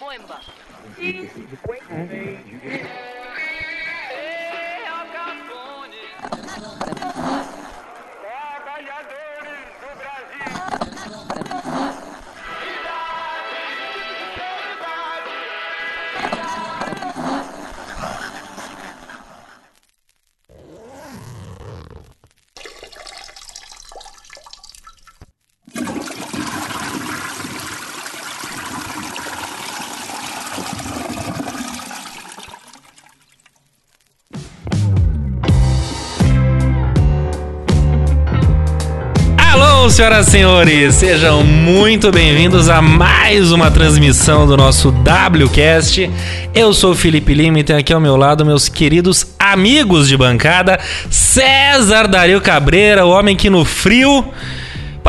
Moemba. Senhoras e senhores, sejam muito bem-vindos a mais uma transmissão do nosso WCast. Eu sou o Felipe Lima e tenho aqui ao meu lado meus queridos amigos de bancada, César Dario Cabreira, o homem que no frio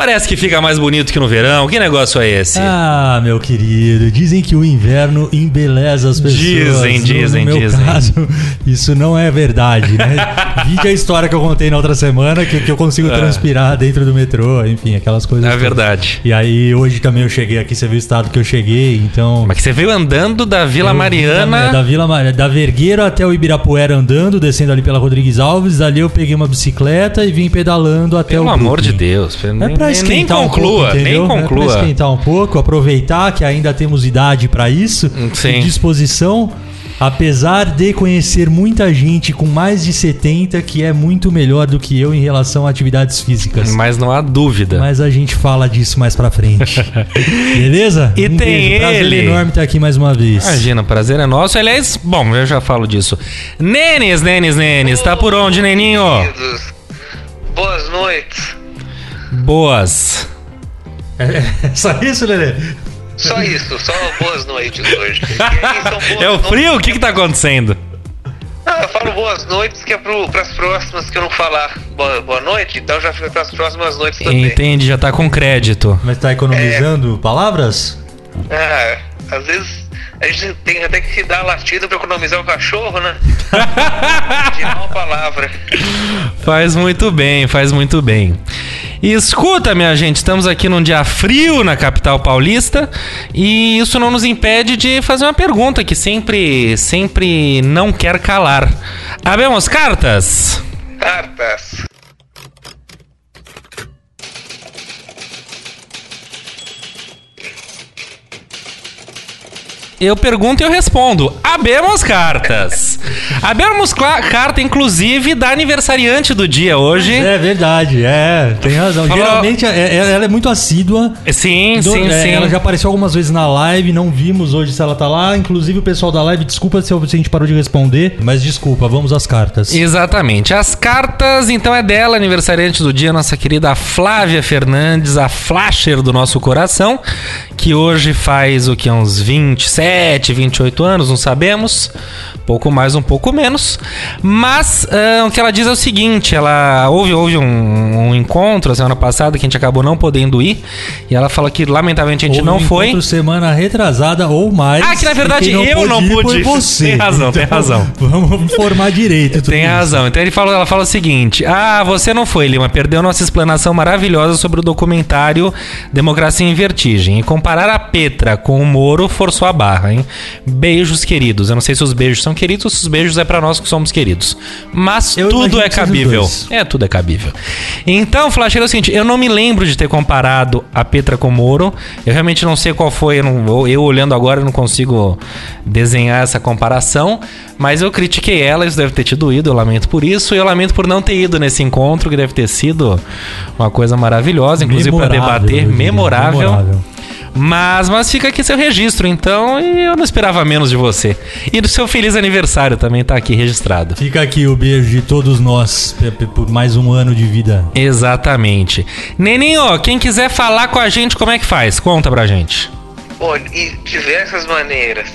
parece que fica mais bonito que no verão. Que negócio é esse? Ah, meu querido, dizem que o inverno embeleza as pessoas. Dizem, dizem, no meu dizem. caso, isso não é verdade, né? Vide a história que eu contei na outra semana, que, que eu consigo transpirar dentro do metrô, enfim, aquelas coisas. É todas. verdade. E aí, hoje também eu cheguei aqui, você viu o estado que eu cheguei, então... Mas que você veio andando da Vila Eu Mariana. Da, da Vila Mariana, da Vergueiro até o Ibirapuera andando, descendo ali pela Rodrigues Alves. Dali eu peguei uma bicicleta e vim pedalando até Pelo o amor de. Deus. É pra nem esquentar um conclua, pouco, entendeu? nem É conclua. esquentar um pouco, aproveitar que ainda temos idade pra isso, Sim. e disposição. Apesar de conhecer muita gente com mais de 70 que é muito melhor do que eu em relação a atividades físicas. Mas não há dúvida. Mas a gente fala disso mais pra frente. Beleza? E tem beijo, prazer ele. enorme estar aqui mais uma vez. Imagina, prazer é nosso. Aliás, bom, eu já falo disso. Nenes, Nenes, Nenes, tá por onde, Neninho? Queridos, boas noites. Boas. É só isso, Lelê? Só isso, só boas noites hoje. E aí, são boas É o frio? O que que tá acontecendo? Não, eu falo boas noites que é pro, pras próximas que eu não falar boa, boa noite, então já fica pras próximas noites também. Entende, já tá com crédito. Mas tá economizando palavras? Ah, às vezes a gente tem até que dar latido pra economizar o cachorro, né? Tirar uma palavra. Faz muito bem, faz muito bem. E escuta, minha gente, estamos aqui num dia frio na capital paulista e isso não nos impede de fazer uma pergunta que sempre, sempre não quer calar. Abemos cartas? Cartas. Eu pergunto e eu respondo. Abemos cartas. Abemos carta, inclusive, da aniversariante do dia hoje. É verdade, é, tem razão. Falou- Geralmente é- é- ela é muito assídua. Sim, Do- sim, é, sim. Ela já apareceu algumas vezes na live, não vimos hoje se ela tá lá. Inclusive o pessoal da live, desculpa se a gente parou de responder, mas desculpa, vamos às cartas. Exatamente. As cartas, então, é dela, aniversariante do dia, nossa querida Flávia Fernandes, a flasher do nosso coração, que hoje faz o que? Uns 27, 28 anos, não sabemos. Pouco mais, um pouco menos. Mas ah, o que ela diz é o seguinte: ela houve, houve um, um encontro semana passada que a gente acabou não podendo ir. E ela fala que lamentavelmente a gente Houve não um foi. semana retrasada ou mais. Ah, que na verdade quem eu não pude você. Tem razão, tem Então, razão. Vamos informar direito. Tem isso. razão. Então ele fala, ela fala o seguinte: Ah, você não foi, Lima. Perdeu nossa explanação maravilhosa sobre o documentário Democracia em Vertigem. E comparar a Petra com o Moro forçou a barra, hein? Beijos queridos. Eu não sei se os beijos são queridos ou se os beijos é pra nós que somos queridos. Mas Eu tudo é cabível. É, tudo é cabível. Então, Flasheiro, é o seguinte: eu não me lembro de ter comparado a Petra com o Moro. Eu realmente não sei qual foi. Eu, não, eu olhando agora, eu não consigo desenhar essa comparação. Mas eu critiquei ela, isso deve ter te doído. Eu lamento por isso. E eu lamento por não ter ido nesse encontro, que deve ter sido uma coisa maravilhosa, inclusive para Memorável, debater. diria, Memorável. Mas, mas fica aqui seu registro, então, e eu não esperava menos de você. E do seu feliz aniversário também tá aqui registrado. Fica aqui o beijo de todos nós por mais um ano de vida. Exatamente. Neninho, quem quiser falar com a gente, como é que faz? Conta pra gente. Bom, e diversas maneiras.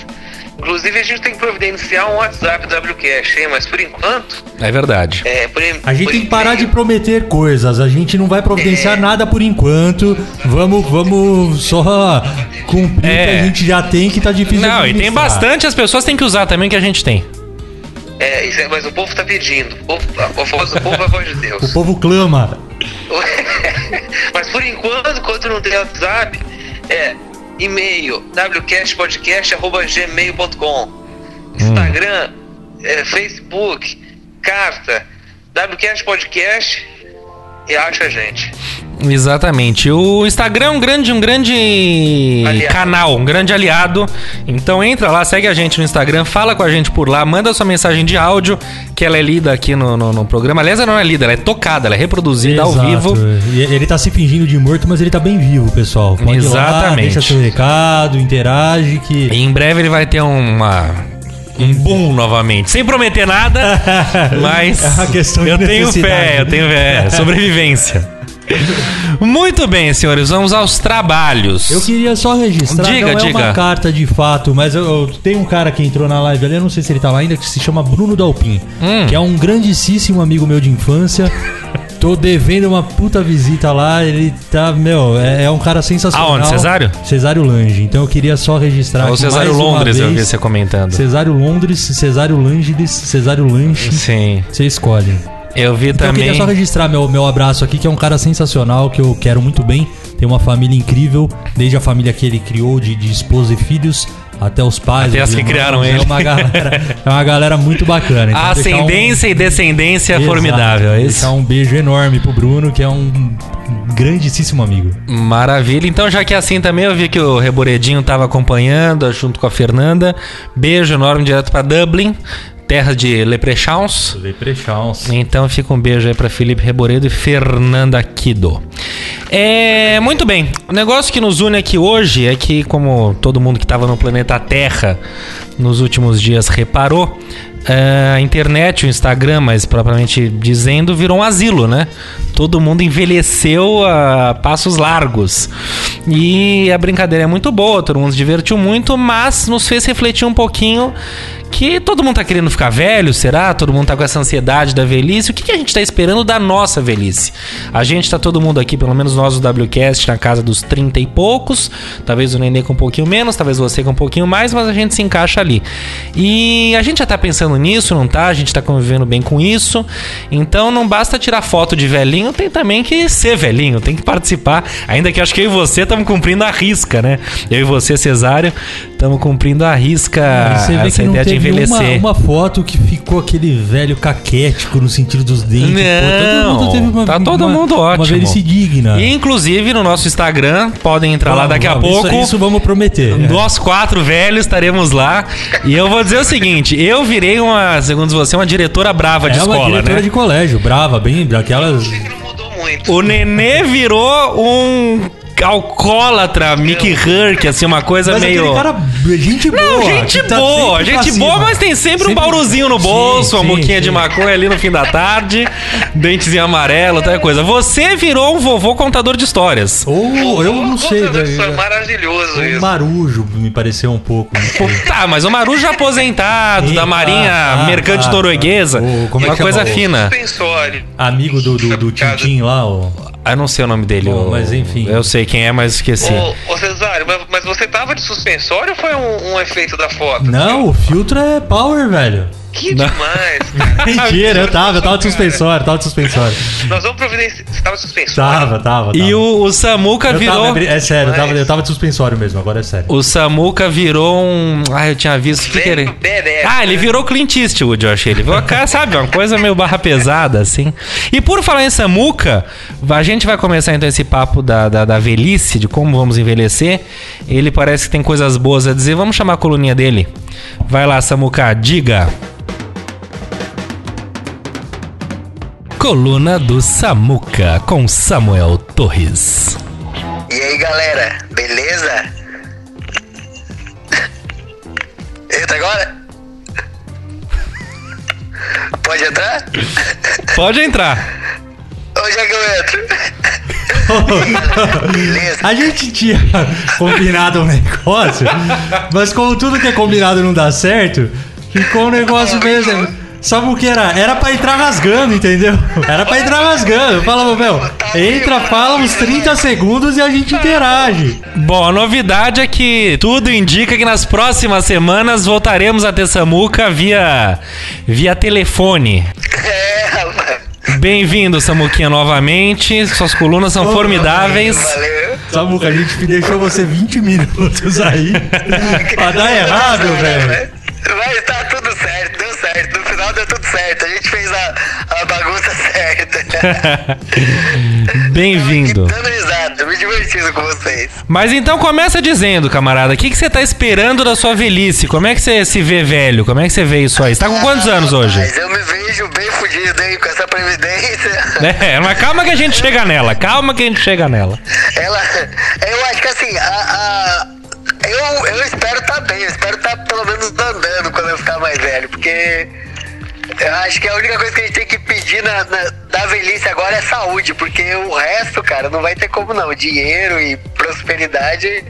Inclusive a gente tem que providenciar um WhatsApp WCast, hein? Mas por enquanto, É verdade. é, por, A gente por tem que parar de prometer coisas. A gente não vai providenciar É. nada por enquanto. Vamos, vamos só cumprir o que É. a gente já tem, que tá difícil. de Não, e tem bastante, as pessoas têm que usar também que a gente tem. É, isso é, mas o povo tá pedindo. O, povo, a voz do povo é a voz de O Deus. povo clama. mas por enquanto, enquanto não tem WhatsApp, é e-mail wcastpodcast.gmail.com Instagram, é, Facebook, carta, wcast podcast e acha a gente. Exatamente. O Instagram é um grande, um grande Aliado. canal, um grande aliado. Então entra lá, segue a gente no Instagram, fala com a gente por lá, manda sua mensagem de áudio, que ela é lida aqui no, no, no programa. Aliás, ela não é lida, ela é tocada, ela é reproduzida ao Exato. vivo. E Ele tá se fingindo de morto, mas ele tá bem vivo, pessoal. Pode ir lá, Exatamente. deixa seu recado, interage, que... E em breve ele vai ter uma. Um boom novamente. Sem prometer nada, mas. É uma questão de eu tenho fé, eu tenho fé. Sobrevivência. Muito bem, senhores, vamos aos trabalhos. Eu queria só registrar, Diga, não é diga. uma carta de fato, mas eu, eu- tem um cara que entrou na live ali, eu não sei se ele tá lá ainda, que se chama Bruno Dalpin, Hum. que é um grandíssimo amigo meu de infância. Tô devendo uma puta visita lá, ele tá, meu, é, é um cara sensacional. Aonde, Cesário? Cesário Lange. Então eu queria só registrar Ou aqui Cesário Londres, eu vi vez. você comentando. Cesário Londres, Cesário Langes, Cesário Lanche. Sim. Você escolhe. Eu vi Então eu também. queria só registrar meu, meu abraço aqui, que é um cara sensacional, que eu quero muito bem. Tem uma família incrível, desde a família que ele criou, de, de esposa e filhos, até os pais. Até os que irmãos. criaram é ele. Uma galera, é uma galera muito bacana. Então, A deixar um- ascendência e descendência Exato, formidável, é isso? Deixar um beijo enorme pro Bruno, que é um grandíssimo amigo. Maravilha. Então, já que é assim também, eu vi que o Reboredinho tava acompanhando, junto com a Fernanda. Beijo enorme direto pra Dublin, terra de Leprechauns. Leprechauns. Então fica um beijo aí pra Felipe Reboredo e Fernanda Kido. É, muito bem. O negócio que nos une aqui hoje é que, como todo mundo que estava no planeta Terra nos últimos dias reparou, é, a internet, o Instagram, mais propriamente dizendo, virou um asilo, né? Todo mundo envelheceu a passos largos. E a brincadeira é muito boa, todo mundo se divertiu muito, mas nos fez refletir um pouquinho que todo mundo tá querendo ficar velho, será? Todo mundo tá com essa ansiedade da velhice. O que, que a gente tá esperando da nossa velhice? A gente tá todo mundo aqui, pelo menos nós do WCast, na casa dos 30 e poucos. Talvez o Nenê com um pouquinho menos, talvez você com um pouquinho mais, mas a gente se encaixa ali. E a gente já tá pensando nisso, não tá? A gente tá convivendo bem com isso. Então não basta tirar foto de velhinho, tem também que ser velhinho, tem que participar. Ainda que acho que eu e você estamos cumprindo a risca, né? Eu e você, Cesário, estamos cumprindo a risca Você vê essa que não ideia de teve uma, envelhecer. uma foto que ficou aquele velho caquético no sentido dos dentes. Não, tá todo uma- mundo ótimo. Uma velhice digna. E, inclusive no nosso Instagram, podem entrar lá Vamos, daqui a vamos, pouco. Isso, isso vamos prometer. Nós quatro velhos estaremos lá. E eu vou dizer o seguinte: eu virei uma, segundo você, uma diretora brava de é uma escola, diretora né? de colégio, brava, bem daquelas. Achei que não mudou muito. O Nenê virou um alcoólatra, Mickey Herc, assim, uma coisa Mas meio. cara, gente boa. Não, gente tá boa, pra gente boa, mas tem sempre, um Sempre- bauruzinho no Sim, bolso, uma sim, boquinha sim. de maconha ali no fim da tarde, dentezinho amarelo, tal coisa. Você virou um vovô contador de histórias. Ou eu não sei, velho. maravilhoso O isso. marujo me pareceu um pouco. Tá, mas o Maru já aposentado, Sim, da Marinha tá, tá, Mercante tá, Norueguesa. tá. O- como é uma que coisa chama o- fina. Suspensório. Amigo do, do, do Tintin lá, ó. Ah, Eu não sei o nome dele. Bom, o- mas enfim. Eu sei quem é, mas esqueci. Ô, ô Cesário, mas, mas você tava de suspensório ou foi um, um efeito da foto? Não, o filtro é power, velho. Que demais, cara. Mentira, eu tava, eu tava de suspensório, tava de suspensório. Nós vamos providenciar. Você tava de suspensório? Tava, tava, tava. E o, o Samuca Eu virou. tava, é sério, eu tava, eu tava de suspensório mesmo, agora é sério. O Samuca virou um. Ah, eu tinha visto. Que, que Velho ele. badass, Ah, ele né? virou Clint Eastwood, eu achei. Ele virou, cara, sabe, uma coisa meio barra pesada, assim. E por falar em Samuca, a gente vai começar então esse papo da, da, da velhice, de como vamos envelhecer. Ele parece que tem coisas boas a dizer. Vamos chamar a coluninha dele. Vai lá, Samuca, diga. Coluna do Samuca com Samuel Torres. E aí, galera, beleza? Entra agora? Pode entrar? Pode entrar. Onde é que eu entro? Beleza? A gente tinha combinado um negócio, mas como tudo que é combinado não dá certo, ficou um negócio mesmo. Sabe o que era? Era pra entrar rasgando, entendeu? Era pra entrar rasgando. Falava, meu, entra, fala uns 30 segundos e a gente interage. Bom, a novidade é que tudo indica que nas próximas semanas voltaremos a ter Samuca via, via telefone. É, rapaz. Bem-vindo, Samuquinha, novamente. Suas colunas são formidáveis. Valeu. Samuca, a gente deixou você 20 minutos aí pra dar errado, velho. Mas tá final deu tudo certo. A gente fez a, a bagunça certa. Bem-vindo. Dando risada, me divertindo com vocês. Mas então começa dizendo, camarada, o que, que você tá esperando da sua velhice? Como é que você se vê velho? Como é que você vê isso aí? Você tá com quantos anos hoje? Mas eu me vejo bem fudido, hein, com essa previdência. É, mas calma que a gente chega nela, calma que a gente chega nela. Ela. Eu acho que assim, a. a- eu, eu espero estar bem, eu espero estar pelo menos andando quando eu ficar mais velho, porque eu acho que a única coisa que a gente tem que pedir na, na- da velhice agora é saúde, porque o resto, cara, não vai ter como não. Dinheiro e prosperidade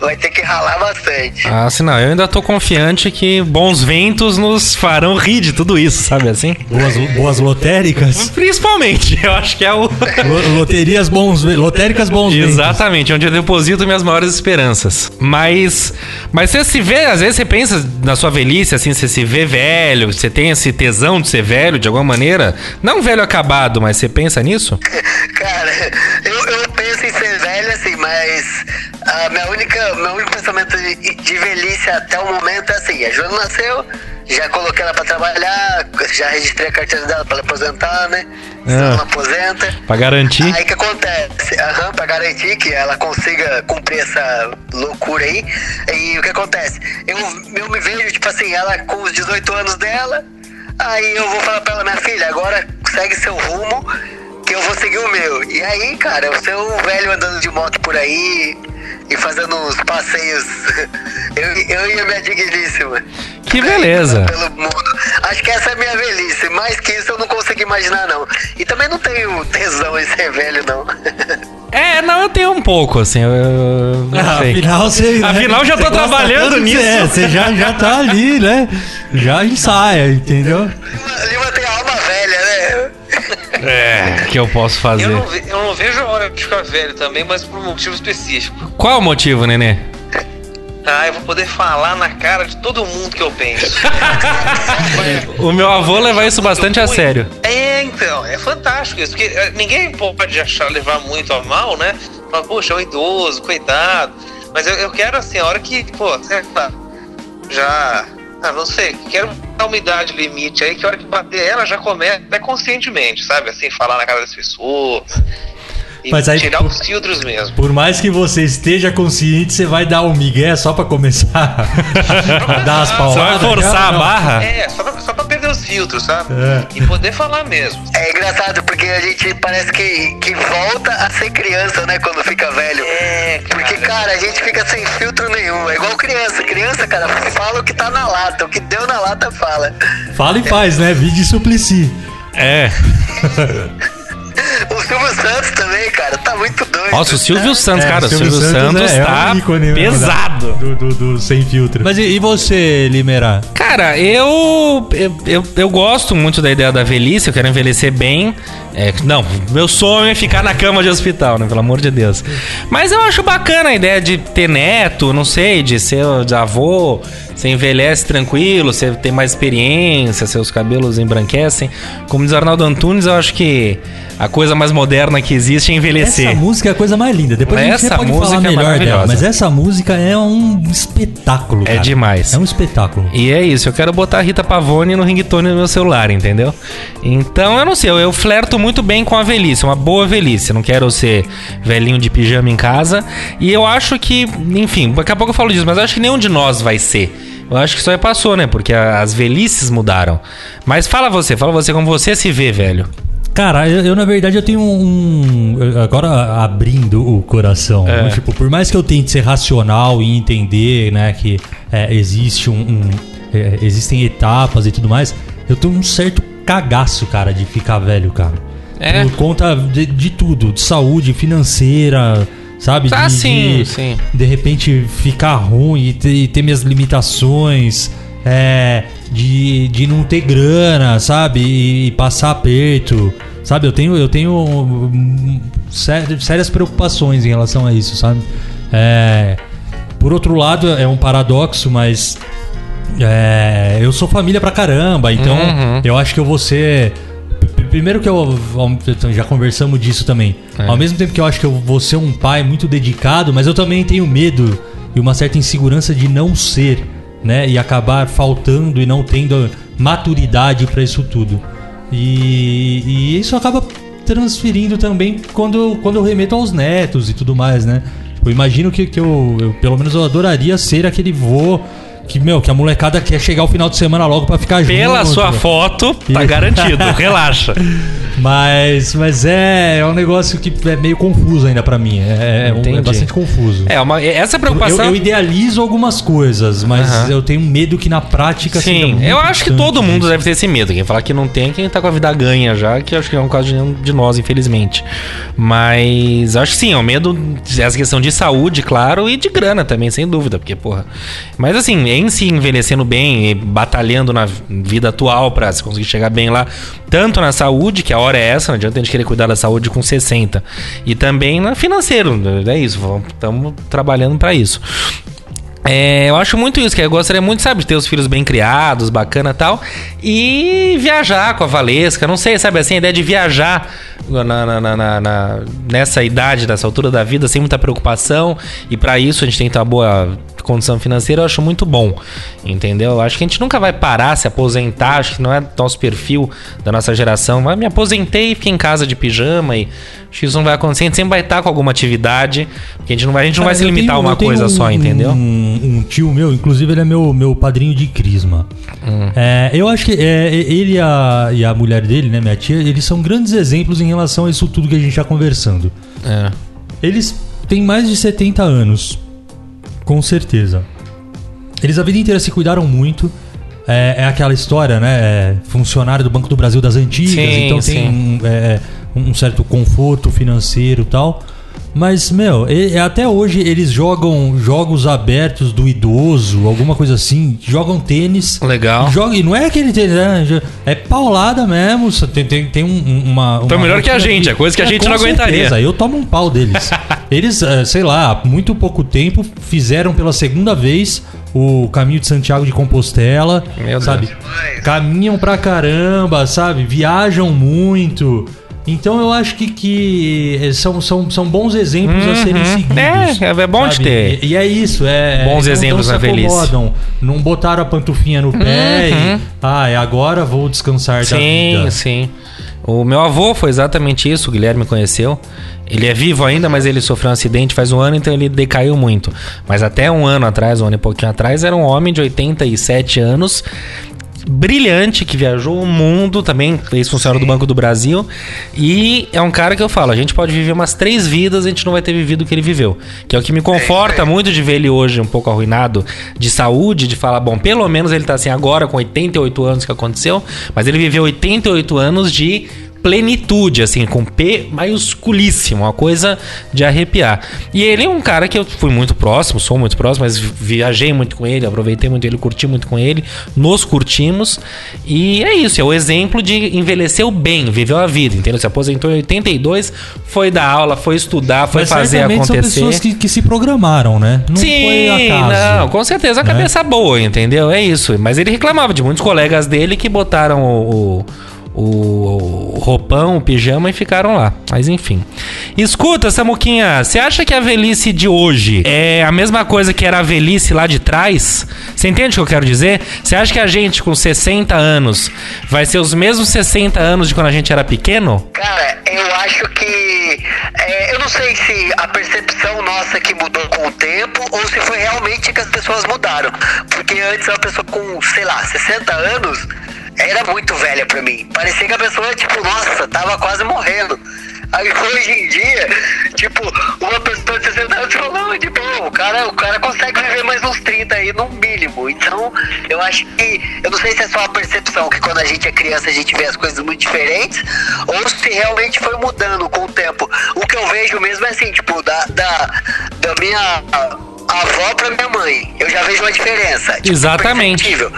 vai ter que ralar bastante. Ah, assim não, eu ainda tô confiante que bons ventos nos farão rir de tudo isso, sabe assim? Boas, boas lotéricas. Principalmente, eu acho que é o. Lo- Loterias bons, lotéricas bons ventos. Exatamente, onde eu deposito minhas maiores esperanças. Mas, mas você se vê, às vezes você pensa na sua velhice, assim, você se vê velho, você tem esse tesão de ser velho de alguma maneira. Não velho acabado, mas você pensa nisso? Cara, eu, eu penso em ser velho assim, mas a minha única, meu único pensamento de, de velhice até o momento é assim: a Joana nasceu, já coloquei ela pra trabalhar, já registrei a carteira dela pra ela aposentar, né? Ela Ah. não aposenta. Pra garantir. Aí o que acontece? Aham, pra garantir que ela consiga cumprir essa loucura aí. E o que acontece? Eu, eu me vejo, tipo assim, ela com os 18 anos dela. Aí eu vou falar pra ela, minha filha, agora segue seu rumo, que eu vou seguir o meu. E aí, cara, eu ser um velho andando de moto por aí e fazendo uns passeios. Eu, eu e a minha digníssima. Que beleza. Pelo mundo. Acho que essa é a minha velhice. Mais que isso eu não consigo imaginar, não. E também não tenho tesão em ser velho, não. É, não, eu tenho um pouco, assim, eu, eu não Ah, sei. Afinal, você. né, Afinal, já tô trabalhando nisso. você é, Você já, já tá ali, né? Já ensaia, entendeu? Lima tem alma velha, né? É, que eu posso fazer. Eu não, ve- eu não vejo a hora de ficar velho também, mas por um motivo específico. Qual o motivo, nenê? Ah, eu vou poder falar na cara de todo mundo que eu penso. O meu avô leva isso bastante a sério. É, então, é fantástico isso, porque eh, ninguém pode achar levar muito a mal, né? Falar, poxa, é um idoso, coitado. Mas eu, eu quero assim, a hora que, pô, já. Ah, não sei, quero dar uma idade limite aí, que a hora que bater ela já começa até conscientemente, sabe? Assim, falar na cara das pessoas. E Mas aí, tirar os filtros mesmo. Por mais que você esteja consciente, você vai dar um migué só pra começar a dar as Você vai pauladas. forçar a Não. barra? É, só pra, só pra perder os filtros, sabe? É. E poder falar mesmo. É engraçado porque a gente parece que, que volta a ser criança, né? Quando fica velho. É, cara. Porque, cara, a gente fica sem filtro nenhum. É igual criança. Criança, cara, fala o que tá na lata. O que deu na lata, fala. Fala e faz, né? Vídeo suplici. É. O Silvio Santos também, cara, tá muito doido. Nossa, o Silvio Santos, É, cara, o Silvio, Santos, é, é tá um ícone, né, pesado. Do, do, do sem filtro. Mas e, e você, Limerá? Cara, eu, eu, eu, eu gosto muito da ideia da velhice, eu quero envelhecer bem. É, não, meu sonho é ficar na cama de hospital, né? Pelo amor de Deus. Mas eu acho bacana a ideia de ter neto, não sei, de ser de avô. Você envelhece tranquilo, você tem mais experiência, seus cabelos embranquecem. Como diz Arnaldo Antunes, eu acho que a coisa mais moderna que existe é envelhecer. Essa música é a coisa mais linda. Depois a gente Essa pode falar é melhor dela. maravilhosa. Mas essa música é um espetáculo, É cara. demais. É um espetáculo. E é isso, eu quero botar a Rita Pavone no ringtone do meu celular, entendeu? Então, eu não sei, eu, eu flerto muito bem com a velhice, uma boa velhice. Não quero ser velhinho de pijama em casa. E eu acho que, enfim, daqui a pouco eu falo disso, mas eu acho que nenhum de nós vai ser. Eu acho que isso aí passou, né? Porque a- as velhices mudaram. Mas fala você, fala você como você se vê, velho. Cara, eu, eu, na verdade eu tenho um. Agora abrindo o coração. É. né? Tipo, por mais que eu tente ser racional e entender, né, que é, existe um. um- é, existem etapas e tudo mais, eu tenho um certo cagaço, cara, de ficar velho, cara. É? Por conta de, de tudo, de saúde financeira, sabe? Ah, de, sim, de, sim. de repente ficar ruim e ter, e ter minhas limitações, é, de, de não ter grana, sabe? E, e passar aperto, sabe? Eu tenho, eu tenho hum, sé- sérias preocupações em relação a isso, sabe? É, por outro lado, é um paradoxo, mas é, eu sou família pra caramba, então Uhum. eu acho que eu vou ser. Primeiro que eu. ao- Já conversamos disso também. É. Ao mesmo tempo que eu acho que eu vou ser um pai muito dedicado, mas eu também tenho medo e uma certa insegurança de não ser, né? E acabar faltando e não tendo maturidade pra isso tudo. E, e isso acaba transferindo também quando, quando eu remeto aos netos e tudo mais, né? Eu imagino que, que eu, eu, pelo menos, eu adoraria ser aquele vô que, meu, que a molecada quer chegar o final de semana logo pra ficar junto. Pela sua foto, tá garantido. Relaxa. Mas, mas é, é um negócio que é meio confuso ainda pra mim. É, é um- é bastante confuso. É, uma, essa Eu, preocupação. eu idealizo algumas coisas, mas Aham. eu tenho medo que na prática Sim, eu acho que todo mundo deve ter esse medo. Quem falar que não tem, é quem tá com a vida ganha já, que eu acho que é um caso de nenhum de nós, infelizmente. Mas acho que sim, é o medo, essa questão de saúde, claro, e de grana também, sem dúvida, porque, porra. Mas assim, se envelhecendo bem e batalhando na vida atual pra se conseguir chegar bem lá, tanto na saúde, que a hora é essa, não adianta a gente querer cuidar da saúde com 60, e também na financeiro, é isso, estamos trabalhando pra isso. É, eu acho muito isso, que eu gostaria muito, sabe, de ter os filhos bem criados, bacana tal, e viajar com a Valesca, não sei, sabe, assim, a ideia de viajar na, na- na- na- nessa idade, nessa altura da vida, sem muita preocupação, e pra isso a gente tem que uma boa condição financeira, eu acho muito bom, entendeu? Eu acho que a gente nunca vai parar, se aposentar, acho que não é nosso perfil da nossa geração, mas me aposentei e fiquei em casa de pijama, e acho que isso não vai acontecer, a gente sempre vai estar com alguma atividade, porque a gente não vai, a gente não vai se limitar tenho- a uma coisa um- só, entendeu? Um, um tio meu, inclusive ele é meu, meu padrinho de crisma. Hum. É, eu acho que é, ele e a, e a mulher dele, né, minha tia, eles são grandes exemplos em relação a isso tudo que a gente está conversando. É. Eles têm mais de 70 anos, com certeza. Eles a vida inteira se cuidaram muito. É, é aquela história, né? é, funcionário do Banco do Brasil das antigas, Sim, então sim. tem um, é, um certo conforto financeiro e tal. Mas, meu, até hoje eles jogam jogos abertos do idoso, alguma coisa assim, jogam tênis. Legal. Jogam, e não é aquele tênis, né? é paulada mesmo. Tem, tem, tem um- uma, Então uma melhor que a gente, é coisa que a gente com não aguentaria. certeza, eu tomo um pau deles. Eles, eh, sei lá, há muito pouco tempo fizeram pela segunda vez o caminho de Santiago de Compostela, Meu sabe? Deus. Caminham pra caramba, sabe? Viajam muito. Então eu acho que, que eh, são, são, são bons exemplos a serem Uhum. seguidos. É, é bom de sabe? ter. E, e é isso, é. Bons não- exemplos não na velhice. Não botaram a pantufinha no pé Uhum. e. Ah, é agora vou descansar da Sim, vida. sim. O meu avô foi exatamente isso, o Guilherme conheceu. Ele é vivo ainda, mas ele sofreu um acidente faz um ano, então ele decaiu muito. Mas até um ano atrás, um ano e pouquinho atrás, era um homem de 87 anos, brilhante, que viajou o mundo, também ex-funcionário do Banco do Brasil. E é um cara que eu falo, a gente pode viver umas três vidas, a gente não vai ter vivido o que ele viveu. Que é o que me conforta muito de ver ele hoje um pouco arruinado de saúde, de falar, bom, pelo menos ele tá assim agora com 88 anos que aconteceu, mas ele viveu 88 anos de plenitude, assim, com P maiusculíssimo, uma coisa de arrepiar. E ele é um cara que eu fui muito próximo, sou muito próximo, mas viajei muito com ele, aproveitei muito ele, curti muito com ele, nos curtimos. E é isso, é o exemplo de envelheceu bem, viveu a vida, entendeu? Se aposentou em 82, foi dar aula, foi estudar, foi Mas fazer certamente são acontecer. pessoas que, que se programaram, né? Não Sim, foi acaso. não, com certeza a né? cabeça boa, entendeu? É isso. Mas ele reclamava de muitos colegas dele que botaram o, o, o roupão, o pijama e ficaram lá. Mas enfim. Escuta, Samuquinha, você acha que a velhice de hoje é a mesma coisa que era a velhice lá de trás? Você entende o que eu quero dizer? Você acha que a gente com 60 anos vai ser os mesmos 60 anos de quando a gente era pequeno? Cara, eu acho que. é, eu não sei se a percepção nossa que mudou com o tempo ou se foi realmente que as pessoas mudaram. Porque antes uma pessoa com, sei lá, 60 anos era muito velha pra mim. Parecia que a pessoa, tipo, nossa, tava quase morrendo. Aí hoje em dia, tipo, uma pessoa de 60 anos falou, não, de boa, o cara, o cara consegue viver mais uns 30 aí no mínimo. Então, eu acho que. Eu não sei se é só a percepção que quando a gente é criança a gente vê as coisas muito diferentes, ou se realmente foi mudando com o tempo. O que eu vejo mesmo é assim, tipo, da, da, da minha avó pra minha mãe. Eu já vejo uma diferença. Tipo, Exatamente. perceptível.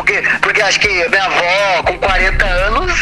Porque, porque acho que minha avó, com 40 anos,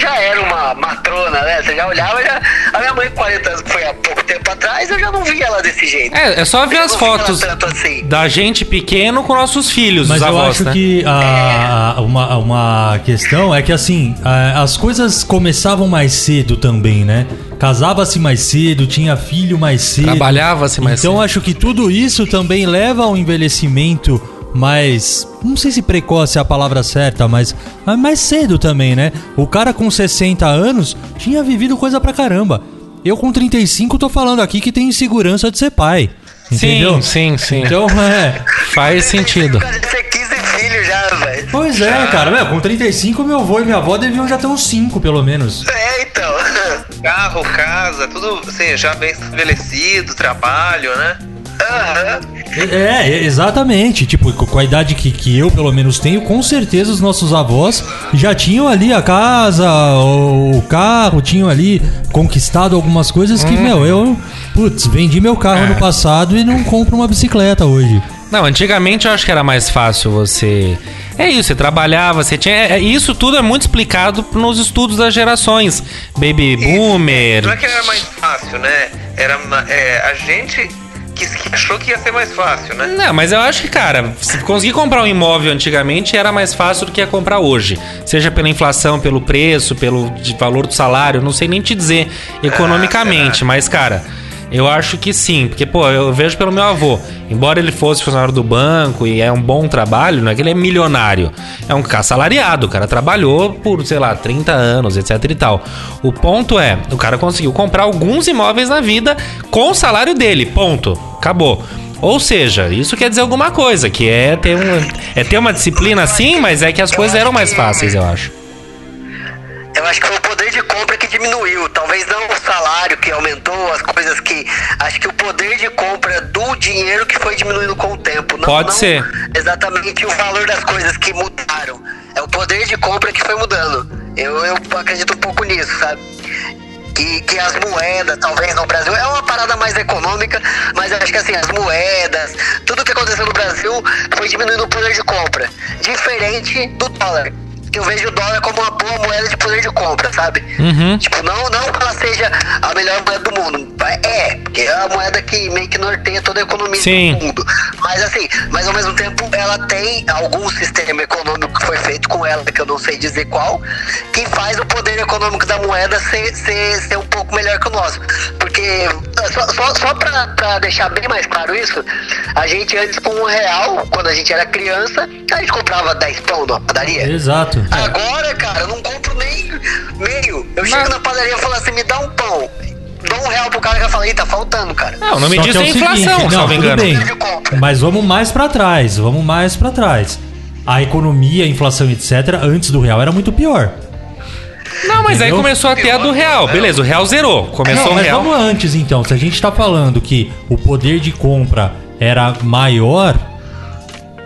já era uma matrona, né? Você já olhava, já. A minha mãe, com 40 anos, que foi há pouco tempo atrás, eu já não via ela desse jeito. É, é só ver Eu as fotos assim. da gente pequeno com nossos filhos, Mas eu avós, acho né? que a- a- uma, uma questão é que assim, a- as coisas começavam mais cedo também, né? Casava-se mais cedo, tinha filho mais cedo. Trabalhava-se mais Então cedo. acho que tudo isso também leva ao envelhecimento mais. Não sei se precoce é a palavra certa, mas mas mais cedo também, né? O cara com 60 anos tinha vivido coisa pra caramba. Eu com 35 tô falando aqui que tem insegurança de ser pai. Entendeu? Sim, sim, sim. Então, é. Faz sentido. Cara, Você 15 filhos já, velho. Pois é, cara, meu, com 35 meu avô e minha avó deviam já ter uns 5, pelo menos. É, então. Carro, casa, tudo assim, já bem estabelecido, trabalho, né? Aham. É, é, exatamente. Tipo, co- com a idade que, que eu, pelo menos, tenho, com certeza os nossos avós já tinham ali a casa, o, o carro, tinham ali conquistado algumas coisas que, meu, eu, putz, vendi meu carro no passado e não compro uma bicicleta hoje. Não, antigamente eu acho que era mais fácil você. É isso, você trabalhava, você tinha. é- é- Isso tudo é muito explicado nos estudos das gerações. Baby boomer. Não é que era mais fácil, né? Era é, a gente que, que achou que ia ser mais fácil, né? Não, mas eu acho que, cara, se conseguir comprar um imóvel antigamente era mais fácil do que é comprar hoje. Seja pela inflação, pelo preço, pelo valor do salário, não sei nem te dizer economicamente, mas, cara. Eu acho que sim, porque, pô, eu vejo pelo meu avô. Embora ele fosse funcionário do banco e é um bom trabalho, não é que ele é milionário. É um cara salariado, o cara trabalhou por, sei lá, 30 anos, etc e tal. O ponto é, o cara conseguiu comprar alguns imóveis na vida com o salário dele, ponto. Acabou. Ou seja, isso quer dizer alguma coisa, que é ter, um, é ter uma disciplina sim, mas é que as coisas eram mais fáceis, eu acho. Eu acho que foi o poder de compra que diminuiu. Talvez não o salário que aumentou, as coisas que. Acho que o poder de compra do dinheiro que foi diminuindo com o tempo. Não, Pode não ser. Exatamente o valor das coisas que mudaram. É o poder de compra que foi mudando. Eu, eu acredito um pouco nisso, sabe? Que, que as moedas, talvez no Brasil, é uma parada mais econômica, mas acho que assim, as moedas, tudo que aconteceu no Brasil foi diminuindo o poder de compra. Diferente do dólar. Que eu vejo o dólar como uma boa moeda de poder de compra, sabe? Uhum. Tipo, não, não que ela seja a melhor moeda do mundo. É, porque é a moeda que meio que norteia toda a economia Sim. do mundo. Mas assim, mas ao mesmo tempo ela tem algum sistema econômico que foi feito com ela, que eu não sei dizer qual, que faz o poder econômico da moeda ser, ser, ser um pouco melhor que o nosso. Porque, só, só, só pra, pra deixar bem mais claro isso, a gente antes com um real, quando a gente era criança, a gente comprava 10 pão numa padaria. Exato. Agora, cara, eu não compro nem meio. Eu chego Mas- na padaria e falo assim, me dá um pão. Dou um real pro cara que fala, ih, tá faltando, cara. Não, o nome Só que disso é, o inflação, seguinte, se não, não me engano. bem. De compra. Mas vamos mais pra trás, vamos mais pra trás. A economia, a inflação, etc., antes do real era muito pior. Não, mas aí Entendeu? começou a ter a do real. Beleza, o real zerou. Começou Não, o mas real. vamos antes então. Se a gente tá falando que o poder de compra era maior,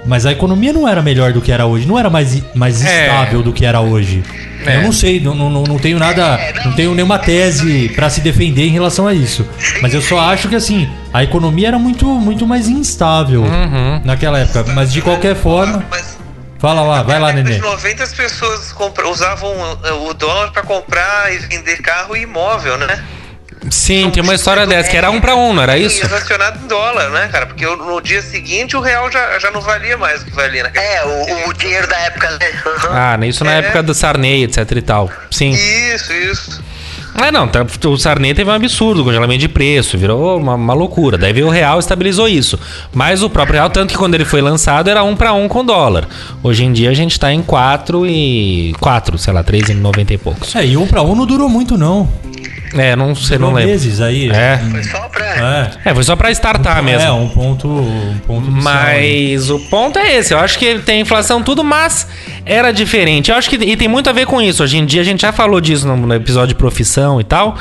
mas a economia não era melhor do que era hoje, não era mais, mais É. estável do que era hoje. É. Eu não sei, não, não, não tenho nada, não tenho nenhuma tese pra se defender em relação a isso. Mas eu só acho que assim, a economia era muito, muito mais instável Uhum. naquela época. Mas de qualquer forma, fala lá, vai lá, Nenê. de 90 as pessoas usavam o dólar para comprar e vender carro e imóvel, né? Sim, tem uma história dessa, que era um pra um, não era isso? E relacionado em dólar, né, cara? Porque no dia seguinte o real já, já não valia mais o que valia naquele É, o, o dinheiro da época, né? Ah, isso na É. época do Sarney, etc e tal. Sim. Isso, isso. É, não, tá- o Sarney teve um absurdo, congelamento de preço, virou uma, uma loucura. Daí veio o real e estabilizou isso. Mas o próprio real, tanto que quando ele foi lançado, era um pra um com dólar. Hoje em dia a gente tá em 4 e. 4, sei lá, 3,90 e poucos. É, e um pra um não durou muito, não. É, não sei, não lembro. meses aí. É. Foi só pra. É. É, foi só pra startar mesmo. É, um ponto. Um ponto. Mas o ponto é esse. Eu acho que tem inflação tudo, mas era diferente. Eu acho que e tem muito a ver com isso. Hoje em dia a gente já falou disso no, no episódio de profissão e tal.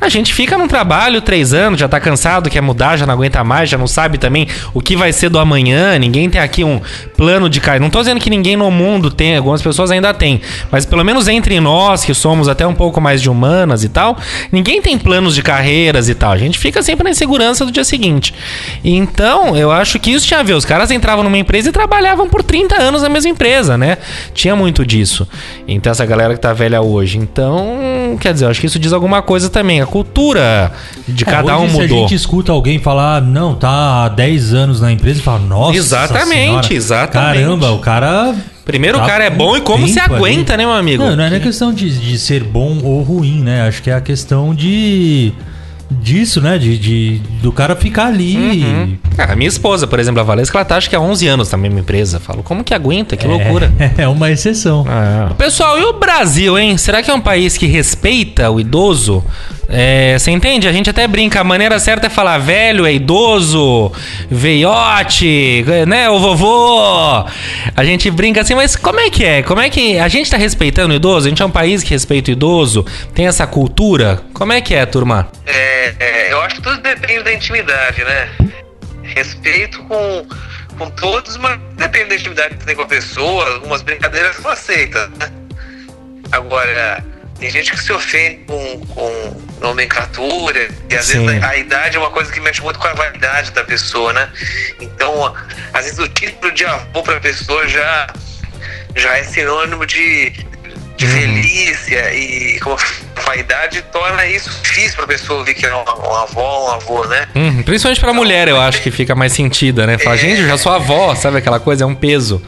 A gente fica num trabalho três anos, já tá cansado, quer mudar, já não aguenta mais, já não sabe também o que vai ser do amanhã. Ninguém tem aqui um plano de carreira. Não tô dizendo que ninguém no mundo tem, algumas pessoas ainda têm. Mas pelo menos entre nós, que somos até um pouco mais de humanas e tal, ninguém tem planos de carreiras e tal. A gente fica sempre na insegurança do dia seguinte. Então, eu acho que isso tinha a ver. Os caras entravam numa empresa e trabalhavam por 30 anos na mesma empresa, né? Tinha muito disso. Então, essa galera que tá velha hoje. Então, quer dizer, eu acho que isso diz alguma coisa também. A cultura de É, cada um hoje, Se a mudou. gente escuta alguém falar, não, tá há 10 anos na empresa e fala, nossa. Exatamente, senhora, exatamente. Caramba, o cara. Primeiro, tá o cara é bom e como se tempo ali. aguenta, né, meu amigo? Não, não é nem questão de, de ser bom ou ruim, né? Acho que é a questão de. disso, né? De, de- do cara ficar ali. Uhum. Ah, a minha esposa, por exemplo, a Valesca, ela tá acho que há 11 anos na mesma empresa. Falo, como que aguenta? Que loucura. É, é uma exceção. Ah. Pessoal, e o Brasil, hein? Será que é um país que respeita o idoso? É, você entende? A gente até brinca, a maneira certa é falar velho, é idoso, veiote, né? O vovô. A gente brinca assim, mas como é que é? Como é que a gente tá respeitando o idoso? A gente é um país que respeita o idoso? Tem essa cultura? Como é que é, turma? É, é, eu acho que tudo depende da intimidade, né? Respeito com, com todos, mas depende da intimidade que você tem com a pessoa. Algumas brincadeiras são aceitas, né? Agora, tem gente que se ofende com, com nomenclatura, e às Sim. vezes a, a idade é uma coisa que mexe muito com a vaidade da pessoa, né? Então, às vezes o título de avô para a pessoa já, já é sinônimo de, de velhice e como a vaidade torna isso difícil para a pessoa ouvir que é uma, uma avó, um avô, né? Hum, principalmente pra mulher, eu acho que fica mais sentida, né? Fala, gente, eu já sou avó, sabe aquela coisa? É um peso.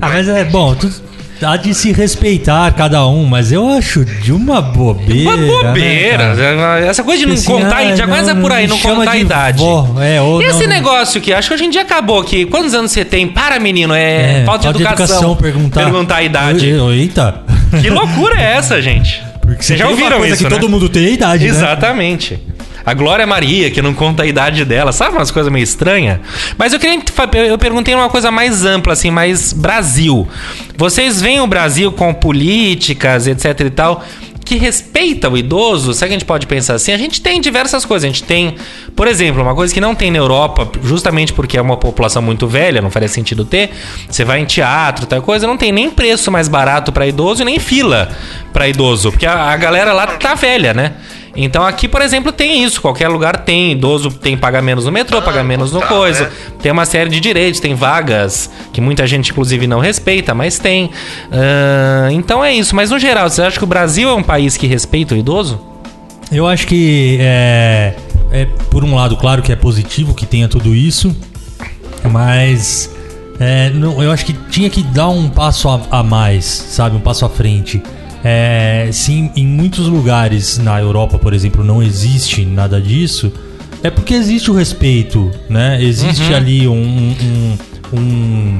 Ah, mas é bom, tu, há de se respeitar cada um, mas eu acho de uma bobeira. Uma né, bobeira. cara? Essa coisa de não Assim, contar, ah, já começa por aí, não contar a de idade. vó, é, E esse não- negócio que acho que hoje em dia acabou aqui. Quantos anos você tem? Para, menino, é, É, falta de educação. perguntar. Perguntar a idade. Eita. Que loucura é essa, gente? Porque Vocês já ouviram coisa isso, que né? todo mundo tem a idade, né? A Glória Maria, que não conta a idade dela, sabe umas coisas meio estranhas? Mas eu queria. Eu perguntei uma coisa mais ampla, assim, mais Brasil. Vocês veem o Brasil com políticas, etc e tal, que respeita o idoso? Que a gente pode pensar assim? A gente tem diversas coisas. A gente tem, por exemplo, uma coisa que não tem na Europa, justamente porque é uma população muito velha, não faria sentido ter. Você vai em teatro, tal coisa, não tem nem preço mais barato para idoso e nem fila para idoso, porque a, a galera lá tá velha, né? Então aqui, por exemplo, tem isso. Qualquer lugar tem. Idoso tem que pagar menos no metrô, pagar menos no tá, coisa. né? Tem uma série de direitos, tem vagas que muita gente, inclusive, não respeita, mas tem. Ah, então é isso. Mas no geral, você acha que o Brasil é um país que respeita o idoso? Eu acho que é, é, por um lado, claro que é positivo que tenha tudo isso, mas é, não, eu acho que tinha que dar um passo a, a mais, sabe? Um passo à frente. É, sim, em muitos lugares na Europa, por exemplo, não existe nada disso. É porque existe o respeito, né? Existe ali um, um- um-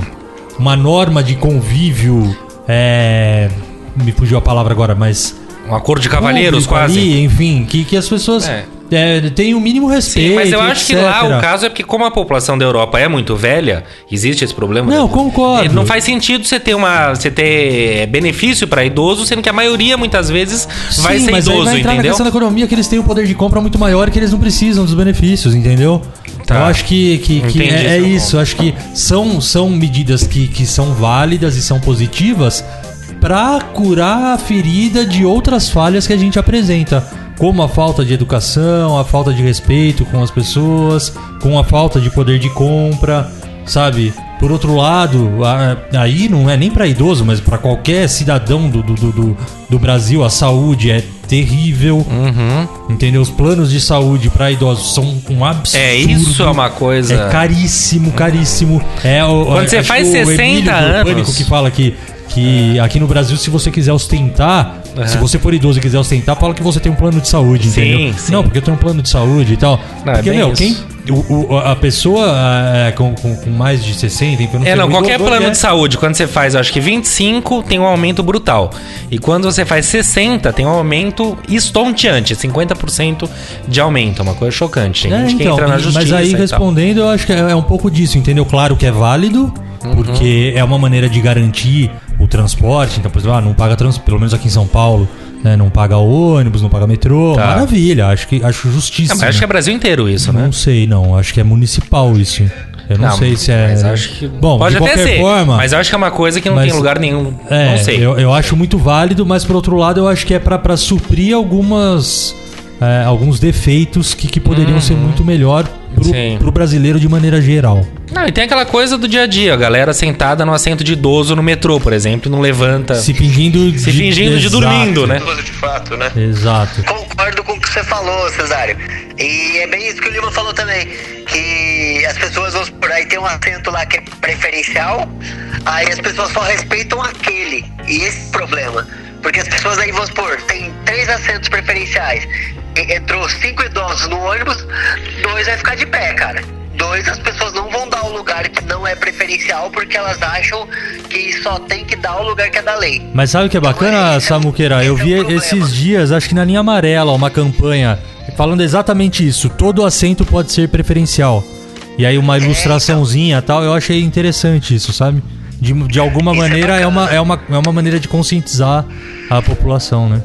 uma norma de convívio. é, me fugiu a palavra agora, mas Um acordo de cavalheiros, quase. ali, enfim, que, que as pessoas É. é, têm o mínimo respeito. Sim, mas eu acho que lá etc. o caso é porque, como a população da Europa é muito velha, existe esse problema. Não, né? concordo. Não faz sentido você ter uma, você ter benefício para idoso, sendo que a maioria muitas vezes vai Sim, ser mas idoso, vai entrar na entendeu? questão da economia que eles têm um poder de compra muito maior que eles não precisam dos benefícios, entendeu? Tá. Eu acho que, que, que Entendi é, é seu isso. Acho que são, são medidas que, que são válidas e são positivas para curar a ferida de outras falhas que a gente apresenta. Como a falta de educação, a falta de respeito com as pessoas, com a falta de poder de compra, sabe? Por outro lado, aí não é nem para idoso, mas para qualquer cidadão do, do, do, do- Brasil, a saúde é terrível. Uhum. Entendeu? Os planos de saúde para idosos são um absurdo. É, isso é uma coisa. É caríssimo, caríssimo. É o, Quando você acho faz que o 60 Emílio do anos- Pânico que fala que, que aqui no Brasil, se você quiser ostentar, Aham. se você for idoso e quiser ostentar, fala que você tem um plano de saúde, Sim, entendeu? sim. Não, porque eu tenho um plano de saúde e tal. Não, é porque, bem meu, isso. quem. o- o- a pessoa é, com, com, com mais de 60, enfim, eu não É, não, qualquer plano é- de saúde, quando você faz, eu acho que 25, tem um aumento brutal. E quando você faz 60, tem um aumento estonteante, 50% de aumento. É uma coisa chocante. Tem É, gente que então, entra na justiça. mas aí respondendo, eu acho que é, é um pouco disso, entendeu? Claro que é válido, porque é uma maneira de garantir o transporte. Então, por exemplo, ah, não paga trans, pelo menos aqui em São Paulo, né? Não paga ônibus, não paga metrô. Tá. Maravilha, acho que acho Ah, justíssimo. mas acho que é Brasil inteiro isso, né? Não sei, não. Acho que é municipal isso. Eu não, sei se é. Mas acho que. Bom, pode de até qualquer ser. forma. Mas eu acho que é uma coisa que não Mas- tem lugar nenhum. É, não sei. Eu, eu acho muito válido, mas por outro lado, eu acho que é pra pra suprir algumas. é, alguns defeitos que, que poderiam ser Uhum. muito melhor pro, pro brasileiro de maneira geral. Não, e tem aquela coisa do dia a dia, a galera sentada no assento de idoso no metrô, por exemplo, não levanta. Se fingindo Se fingindo de dormindo, né? De fato, né? Exato. Concordo com o que você falou, Cesário. E é bem isso que o Lima falou também. Que as pessoas vão por aí tem um assento lá que é preferencial, aí as pessoas só respeitam aquele. E esse é o problema. Porque as pessoas aí, vamos supor, tem três assentos preferenciais. E entrou cinco idosos no ônibus, dois vai ficar de pé, cara. Dois, as pessoas não vão dar o lugar que não é preferencial porque elas acham que só tem que dar o lugar que é da lei. Mas sabe o que é bacana, Esse é- Samuqueira? Eu é vi problema. esses dias, acho que na linha amarela, uma campanha falando exatamente isso. Todo assento pode ser preferencial. E aí uma ilustraçãozinha e tal, eu achei interessante isso, sabe? De, de alguma Isso é maneira é, uma, bacana. é, uma, é uma maneira de conscientizar a população, né?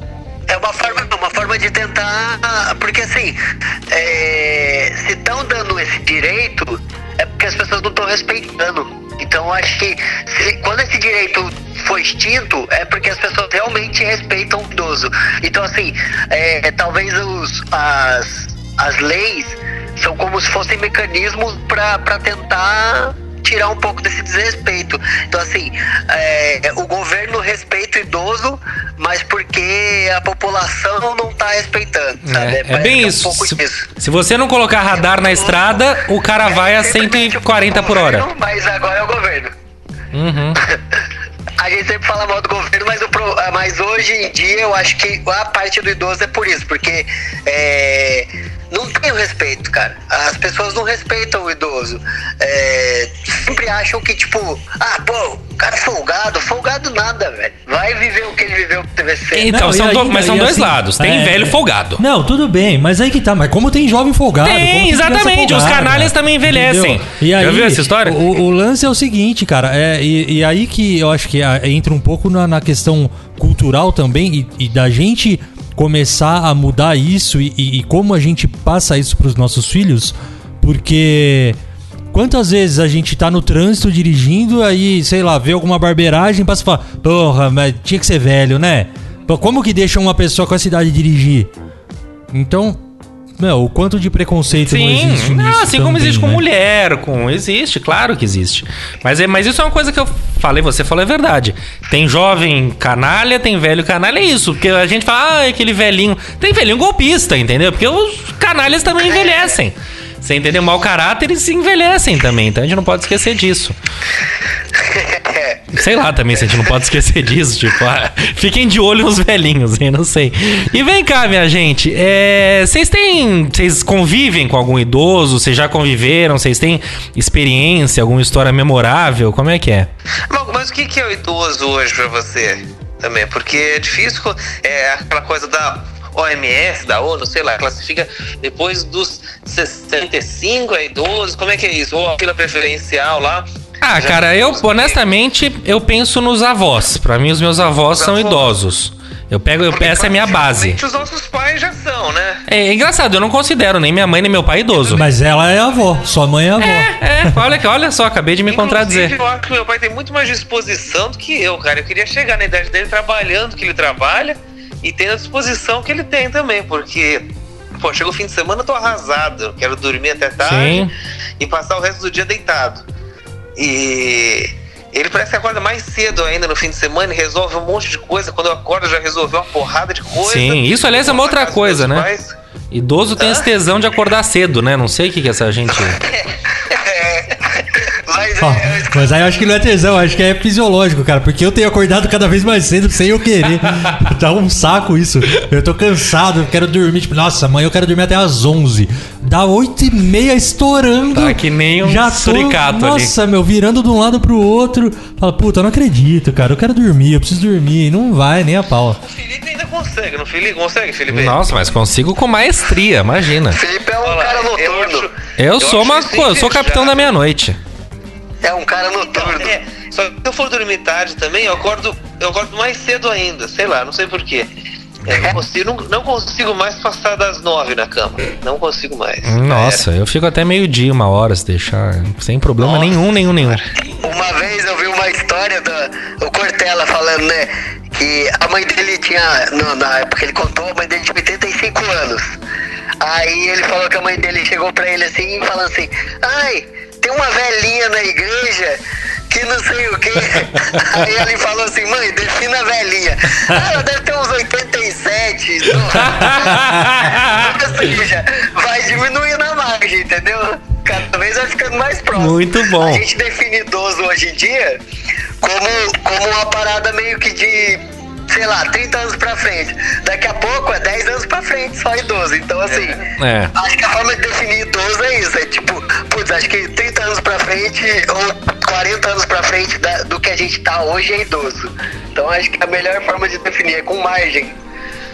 É uma forma, uma forma de tentar. Porque assim, é, se estão dando esse direito, é porque as pessoas não estão respeitando. Então acho que se- quando esse direito foi extinto, é porque as pessoas realmente respeitam o idoso. Então assim, é, talvez os, as, as leis são como se fossem mecanismos para tentar tirar um pouco desse desrespeito. Então, assim, é, o governo respeita o idoso, mas porque a população não tá respeitando, sabe? É, é bem que um isso. pouco Se, disso. se você não colocar radar na estrada, o cara vai a Simplesmente 140 por o hora. governo, Mas agora é o governo. Uhum. A gente sempre fala mal do governo, mas, pro- ah, mas hoje em dia eu acho que a parte do idoso é por isso, porque é, não tem o respeito, cara. As pessoas não respeitam o idoso. É, sempre acham que, tipo, ah, pô, o cara é folgado, folgado nada, velho. Vai viver o que ele viveu pro TVC. Então, Não, são e do- mas são e dois assim, lados. Tem é, velho folgado. Não, tudo bem, mas aí que tá. Mas como tem jovem folgado? Tem, criança exatamente, os folgada, canalhas também envelhecem. entendeu? E aí, Já viu essa história? O, o lance é o seguinte, cara, é, e, e aí que eu acho que ah, entra um pouco na, na questão cultural também e, e da gente começar a mudar isso e, e- e como a gente passa isso pros nossos filhos, porque quantas vezes a gente tá no trânsito dirigindo, aí, sei lá, vê alguma barbeiragem, passa e fala, porra, mas tinha que ser velho, né? Como que deixa uma pessoa com essa idade dirigir? Então, meu, o quanto de preconceito não Sim, existe não, nisso assim como também, existe com né? mulher, com. Existe, claro que existe. Mas, é, mas isso é uma coisa que eu falei, você falou é verdade. Tem jovem canalha, tem velho canalha, é isso. Porque a gente fala, ah, aquele velhinho. Tem velhinho golpista, entendeu? Porque os canalhas também envelhecem. Você entendeu? Mau caráter eles se envelhecem também, então a gente não pode esquecer disso. Sei lá também se a gente não pode esquecer disso, tipo, ah, fiquem de olho nos velhinhos, hein? Não sei. E vem cá, minha gente, é, vocês têm. Vocês convivem com algum idoso? Vocês já conviveram? Vocês têm experiência, alguma história memorável? Como é que é? Mas, o que, é o idoso hoje pra você também? Porque é difícil, é aquela coisa da OMS, da ONU, sei lá, classifica depois dos 65 é idoso, como é que é isso? Ou a fila preferencial lá. Ah, Já- cara, eu honestamente eu penso nos avós. Pra mim, os meus avós Os são avós. idosos. Eu pego, eu, essa é a minha base. Os nossos pais já são, né? É engraçado, eu não considero nem minha mãe nem meu pai idoso. Mas ela é avó, sua mãe é avó. É, olha, que- olha só, acabei de me Inclusive, contradizer. Eu acho que meu pai tem muito mais disposição do que eu, cara. Eu queria chegar na idade dele trabalhando que ele trabalha e tendo a disposição que ele tem também, porque, pô, chega o fim de semana, eu tô arrasado. Eu quero dormir até tarde Sim. e passar o resto do dia deitado. E ele parece que acorda mais cedo ainda no fim de semana e resolve um monte de coisa. Quando eu acordo, já resolveu uma porrada de coisa. Sim, isso, aliás, é uma outra coisa, né? pais. Idoso tem esse tesão de acordar cedo, né? Não sei o que, que essa gente. Mas Ó, é, mas aí eu acho que não é tesão, acho que é fisiológico, cara. Porque eu tenho acordado cada vez mais cedo sem eu querer. tá um saco isso. Eu tô cansado, eu quero dormir. Tipo, nossa, amanhã eu quero dormir até às 11. Dá 8 e meia estourando. Tá que nem um já tô, suricato ali. Nossa, meu, virando de um lado pro outro. Fala, puta, eu não acredito, cara. Eu quero dormir, eu preciso dormir. E não vai, nem a pau. O Felipe ainda consegue, não Felipe? Consegue, Felipe? Nossa, mas consigo com maestria, imagina. Felipe é um cara eu noturno. acho- Eu sou acho uma. pô, eu sou capitão da invejável. meia-noite. É um cara Então, noturno. é, só que se eu for dormir tarde também, eu acordo, eu acordo mais cedo ainda, sei lá, não sei porquê. É, não, consigo, não, não consigo mais passar das nove na cama. Não consigo mais. Nossa, eu fico até meio-dia, uma hora, se deixar. Sem problema Nossa. nenhum, nenhum, nenhum. Uma vez eu vi uma história do o Cortella falando, né? Que a mãe dele tinha, no- na época que ele contou, a mãe dele tinha 85 anos. Aí ele falou que a mãe dele chegou pra ele assim, falando assim: Ai, tem uma velhinha na igreja que não sei o quê. Aí ele falou assim: Mãe, defina a velhinha. Ah, ela deve ter uns 87. Ou seja, vai diminuindo a margem, entendeu? Cada vez vai ficando mais próximo. Muito bom. A gente define idoso hoje em dia como, como uma parada meio que de, sei lá, 30 anos pra frente. Daqui a pouco é 10 anos pra frente, só idoso. Então, assim, É. acho que a forma de definir idoso é isso. É tipo, putz, acho que 30 anos pra frente ou 40 anos pra frente da- do que a gente tá hoje é idoso. Então, acho que a melhor forma de definir é com margem.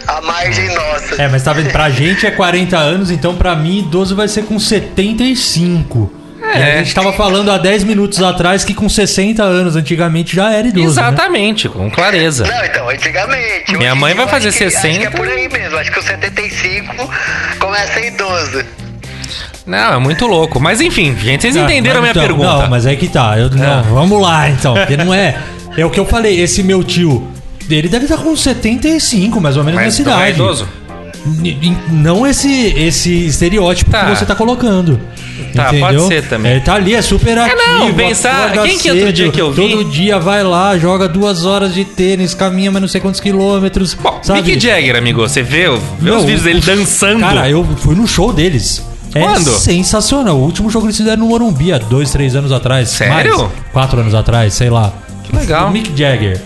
A margem nossa. É, mas tá vendo? Pra gente é 40 anos, então pra mim idoso vai ser com 75. É. E a gente tava falando há 10 minutos atrás que com 60 anos antigamente já era idoso. né? Exatamente, com clareza. Não, então, antigamente. Minha mãe vai acho fazer que- Acho que 60. é por aí mesmo. Acho que o 75 começa idoso. Não, é muito louco. Mas enfim, gente, vocês Ah, entenderam a minha então, pergunta. Não, mas é que tá. Eu, não, vamos lá então. Porque não é. É o que eu falei, esse meu tio. Ele deve estar com 75, mais ou menos, Mas na não é cidade. idoso? Não esse, esse estereótipo Tá. que você tá colocando. Tá, entendeu? pode ser também. Ele tá ali, é super ativo. não, pensar- quem que outro dia que eu vi- Todo dia vai lá, joga duas horas de tênis, caminha mais não sei quantos quilômetros. Bom, sabe? Mick Jagger, amigo, você vê, vê os Não, vídeos dele dançando. Cara, eu fui no show deles. É Quando? sensacional. O último jogo que eles fizeram no Morumbi há dois, três anos atrás. Sério? Mais, quatro anos atrás, sei lá. Que legal. O Mick Jagger.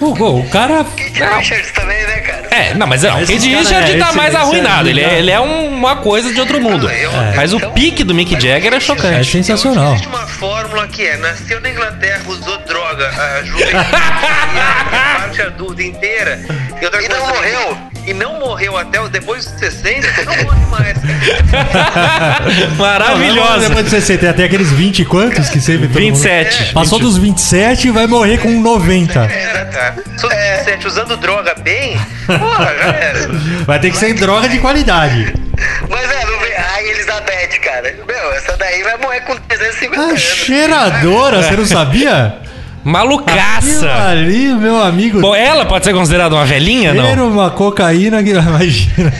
O, o, o cara. Keith Richards também, né, cara? É, não, mas não, Esse Kid cara Richard é- tá esse- mais esse é arruinado. ele, é, ele é um- uma coisa de outro mundo. Eu- Mas o então- pique do Mick mas Jagger é chocante. É sensacional. Existe uma fórmula que é: nasceu na Inglaterra, usou droga a juventude e a parte adulta inteira. E, outra E não morreu? E não morreu até os- depois dos 60, não morre mais. Maravilhosa. Depois de 60, tem até aqueles 20 e quantos que sempre. todo mundo- 27. Passou dos 27 e vai morrer com 90. Era, cara. Sou 17 usando droga bem, porra, já era. Vai ter que ser em droga de qualidade. Mas é, não vê. Ai, Elizabeth, cara. Meu, essa daí vai morrer com 350 A anos. cheiradora, você não sabia? Aquilo Malucaça. ali, meu amigo. Bom, ela pode ser considerada uma velhinha, não? uma cocaína que. Imagina.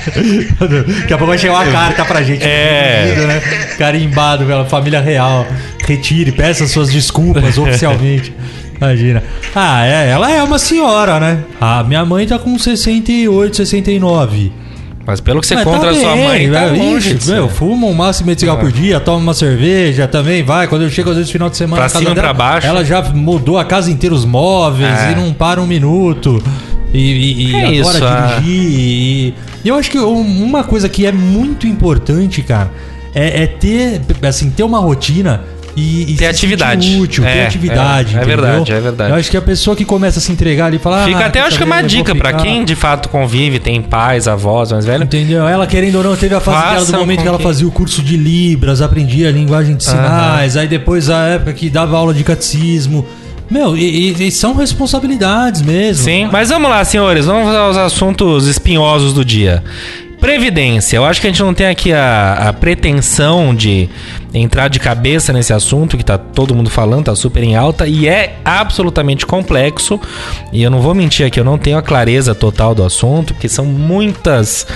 Daqui a pouco vai chegar uma carta pra gente. É. né? Carimbado pela família real. Retire, peça suas desculpas oficialmente. Imagina. Ah, é, ela é uma senhora, né? A minha mãe tá com 68, 69. Mas pelo que você Mas conta tá da sua bem, mãe, tá velho. longe. Ixi, meu, fuma um máximo de cigarro por dia, toma uma cerveja também, vai. Quando eu chego às vezes no final de semana Pra cima dela, pra baixo. ela já mudou a casa inteira, os móveis, É. e não para um minuto. E, e, e É adora isso, ah. dirigir. E, e eu acho que um- uma coisa que é muito importante, cara, é, é ter, assim, ter uma rotina e, e Ter se útil, É, atividade. é, é verdade, é verdade. Eu acho que a pessoa que começa a se entregar ali e fala. Fica ah, até, acho que é uma dica pra ficar- quem de fato convive, tem pais, avós, mais velho. Entendeu? Ela, querendo ou não, teve a fase dela do momento que ela fazia o curso de Libras, aprendia a linguagem de sinais, aí depois a época que dava aula de catecismo. Meu, e, e- e são responsabilidades mesmo. Sim. Mas vamos lá, senhores, vamos aos assuntos espinhosos do dia. Previdência. Eu acho que a gente não tem aqui a, a pretensão de entrar de cabeça nesse assunto que tá todo mundo falando, tá super em alta e é absolutamente complexo. E eu não vou mentir aqui, eu não tenho a clareza total do assunto, porque são muitas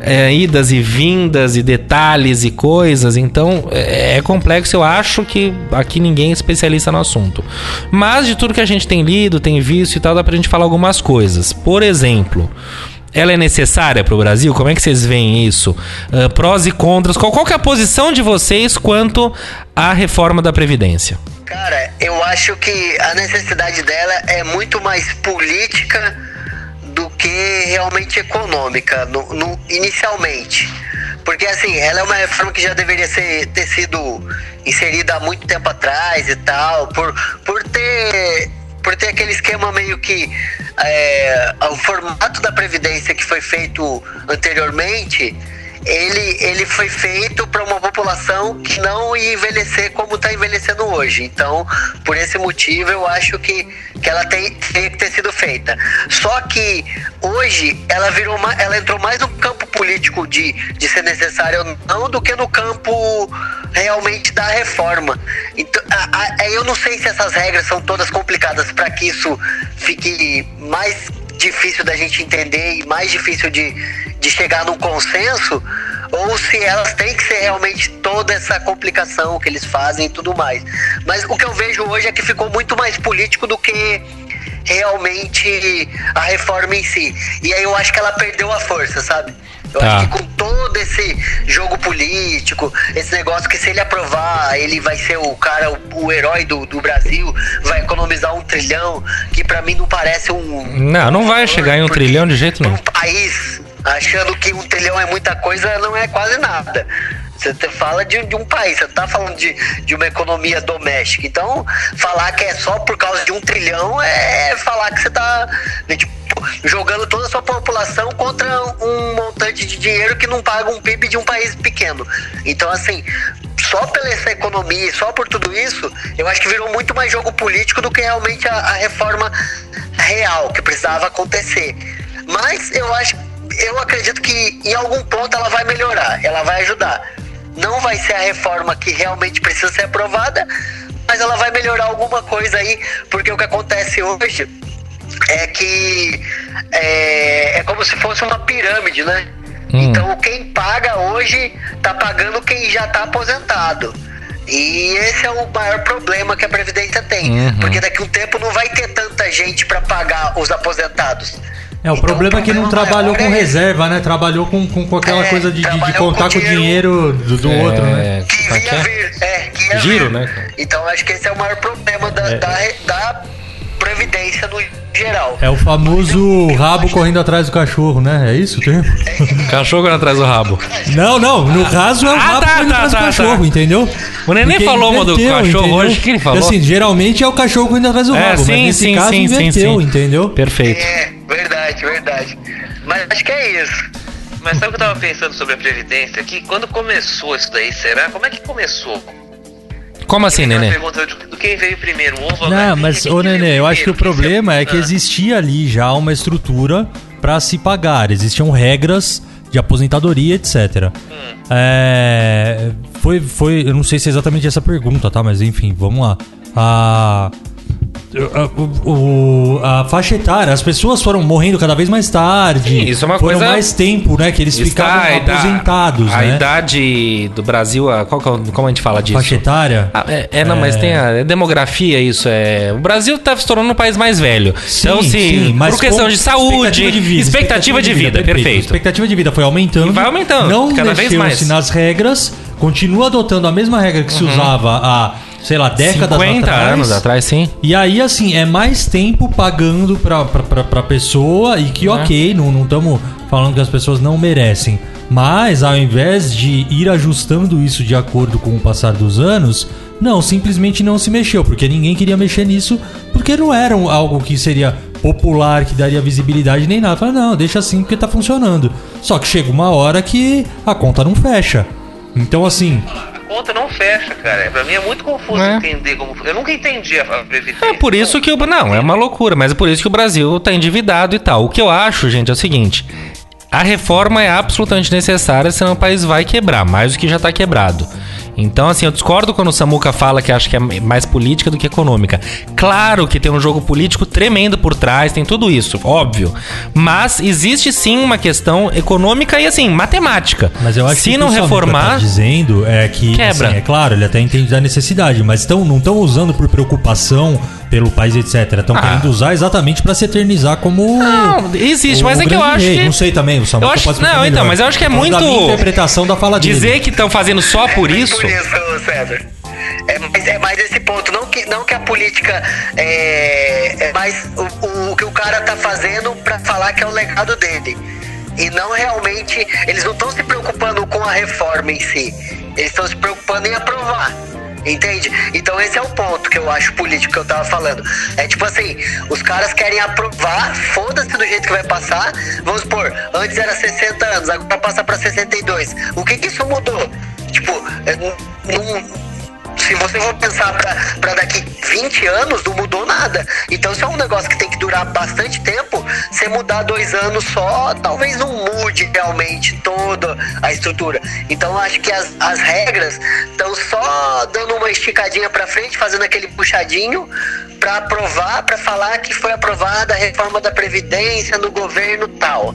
é, idas e vindas e detalhes e coisas. Então é, é complexo. Eu acho que aqui ninguém é especialista no assunto. Mas de tudo que a gente tem lido, tem visto e tal, dá pra gente falar algumas coisas. Por exemplo. Ela é necessária para o Brasil? Como é que vocês veem isso? Ah, prós e contras. Qual, qual é a posição de vocês quanto à reforma da Previdência? Cara, eu acho que a necessidade dela é muito mais política do que realmente econômica, no, no- inicialmente. Porque assim, ela é uma reforma que já deveria ser, ter sido inserida há muito tempo atrás e tal, por, por ter por ter aquele esquema meio que é, o formato da previdência que foi feito anteriormente ele, ele foi feito para uma população que não ia envelhecer como está envelhecendo hoje. Então, por esse motivo, eu acho que, que ela tem, tem que ter sido feita. Só que hoje ela virou ma- ela entrou mais no campo político de, de ser necessária ou não do que no campo realmente da reforma. Então, a- a- eu não sei se essas regras são todas complicadas para que isso fique mais difícil da gente entender e mais difícil de, de chegar num consenso, ou se elas têm que ser realmente toda essa complicação que eles fazem e tudo mais. Mas o que eu vejo hoje é que ficou muito mais político do que realmente a reforma em si. E aí eu acho que ela perdeu a força, sabe? Eu Tá. acho que com todo esse jogo político, esse negócio que se ele aprovar, ele vai ser o cara, o, o herói do, do Brasil, vai economizar um trilhão, que pra mim não parece um. Não, não vai chegar em um trilhão de jeito nenhum. Um país achando que um trilhão é muita coisa, não é quase nada. Você fala de, de um país, você tá falando de, de uma economia doméstica. Então, falar que é só por causa de um trilhão é falar que você tá né, tipo, jogando toda a sua população contra um montante de dinheiro que não paga um PIB de um país pequeno. Então, assim, só pela essa economia, e só por tudo isso, eu acho que virou muito mais jogo político do que realmente a, a reforma real que precisava acontecer. Mas eu acho, eu acredito que em algum ponto ela vai melhorar, ela vai ajudar. Não vai ser a reforma que realmente precisa ser aprovada, mas ela vai melhorar alguma coisa aí, porque o que acontece hoje é que é, é como se fosse uma pirâmide, né? Hum. Então quem paga hoje tá pagando quem já tá aposentado. E esse é o maior problema que a Previdência tem. Uhum. Porque daqui a um tempo não vai ter tanta gente para pagar os aposentados. É, o Então, problema é que não trabalhou com é reserva, né? Trabalhou com, com, com aquela É, coisa de, de- contar com o dinheiro do, do outro, né? Que é ia é? vir, é, que ia Giro, vir. né? Então acho que esse é o maior problema da, É. da, da Previdência no geral. É o famoso rabo correndo atrás do cachorro, né? É isso o termo? Cachorro correndo atrás do rabo. Não, não. No caso é o Ah, rabo tá, correndo tá, atrás do tá, cachorro, tá. entendeu? O Neném Porque falou uma do cachorro entendeu? hoje, que ele falou? Assim, geralmente é o cachorro correndo atrás do É, rabo, sim, mas nesse sim, caso sim, sim, inverteu, sim. entendeu? Perfeito. É, verdade, verdade. Mas acho que é isso. Mas sabe o que eu tava pensando sobre a Previdência? Que quando começou isso daí, será? Como é que começou? Como assim, Nenê? pergunta de- do quem veio primeiro, o ovo Não, mas, ô Nenê, eu acho que o problema é que Ah. existia ali já uma estrutura pra se pagar. Existiam regras de aposentadoria, etc. É, foi, foi, eu não sei se é exatamente essa pergunta, tá? Mas enfim, vamos lá. A, a, o- a faixa etária, as pessoas foram morrendo cada vez mais tarde. Sim, isso é uma foram coisa- mais tempo, né? Que eles ficavam a ida- aposentados, a né? idade do Brasil, a- qual é como a gente fala disso? Faixa etária. Ah, é, é, não, mas tem a é demografia, isso é. O Brasil tá se tornando um país mais velho. então, Sim, sim, mas por questão de saúde, expectativa de vida, perfeito. Expectativa de vida foi aumentando. E vai aumentando, Não cada vez mais. Uhum. nas regras, continua adotando a mesma regra que se usava há, sei lá, décadas 50 atrás. anos atrás, sim. E aí, assim, é mais tempo pagando pra, pra, pra, pra pessoa e que, ok, não estamos falando que as pessoas não merecem. Mas, ao invés de ir ajustando isso de acordo com o passar dos anos, não, simplesmente não se mexeu, porque ninguém queria mexer nisso, porque não era algo que seria popular, que daria visibilidade nem nada. Fala, não, deixa assim porque tá funcionando. Só que chega uma hora que a conta não fecha. Então, assim, conta não fecha, cara. Pra mim é muito confuso É. entender como. Eu nunca entendi a, Previdência. É por isso que o. Não, é uma loucura, mas é por isso que o Brasil tá endividado e tal. O que eu acho, gente, é o seguinte: a reforma é absolutamente necessária, senão o país vai quebrar, mais do que já tá quebrado. Então, assim, eu discordo quando o Samuca fala que acha que é mais política do que econômica. Claro que tem um jogo político tremendo por trás, tem tudo isso, óbvio. Mas existe sim uma questão econômica e, assim, matemática. Mas eu acho Se que não que o Samuca reformar. tá dizendo é que Quebra. assim, é claro, ele até entende da necessidade, mas tão, não estão usando por preocupação pelo país, etc. Estão Ah. querendo usar exatamente pra se eternizar como Não, existe, o- mas o é que eu acho rei. que. não sei também, o Samuca Eu acho- pode não, então, mas eu acho que é da muito- minha interpretação da fala dele. Dizer que estão fazendo só por É isso. Por isso, César. É mais, é mais esse ponto. Não que, não que a política é, é mais o, o que o cara tá fazendo pra falar que é o legado dele. E não realmente. Eles não estão se preocupando com a reforma em si. Eles estão se preocupando em aprovar. Entende? Então esse é o ponto que eu acho político que eu tava falando. É tipo assim, os caras querem aprovar, foda-se do jeito que vai passar. Vamos supor, antes era 60 anos, agora passa pra 62. O que que isso mudou? Tipo, é, não- se você for pensar pra daqui 20 anos, não mudou nada. Então, isso é um negócio que tem que durar bastante tempo. Você mudar dois anos só, talvez não mude realmente toda a estrutura. Então, eu acho que as, as regras estão só dando uma esticadinha pra frente, fazendo aquele puxadinho pra aprovar, pra falar que foi aprovada a reforma da Previdência no governo tal.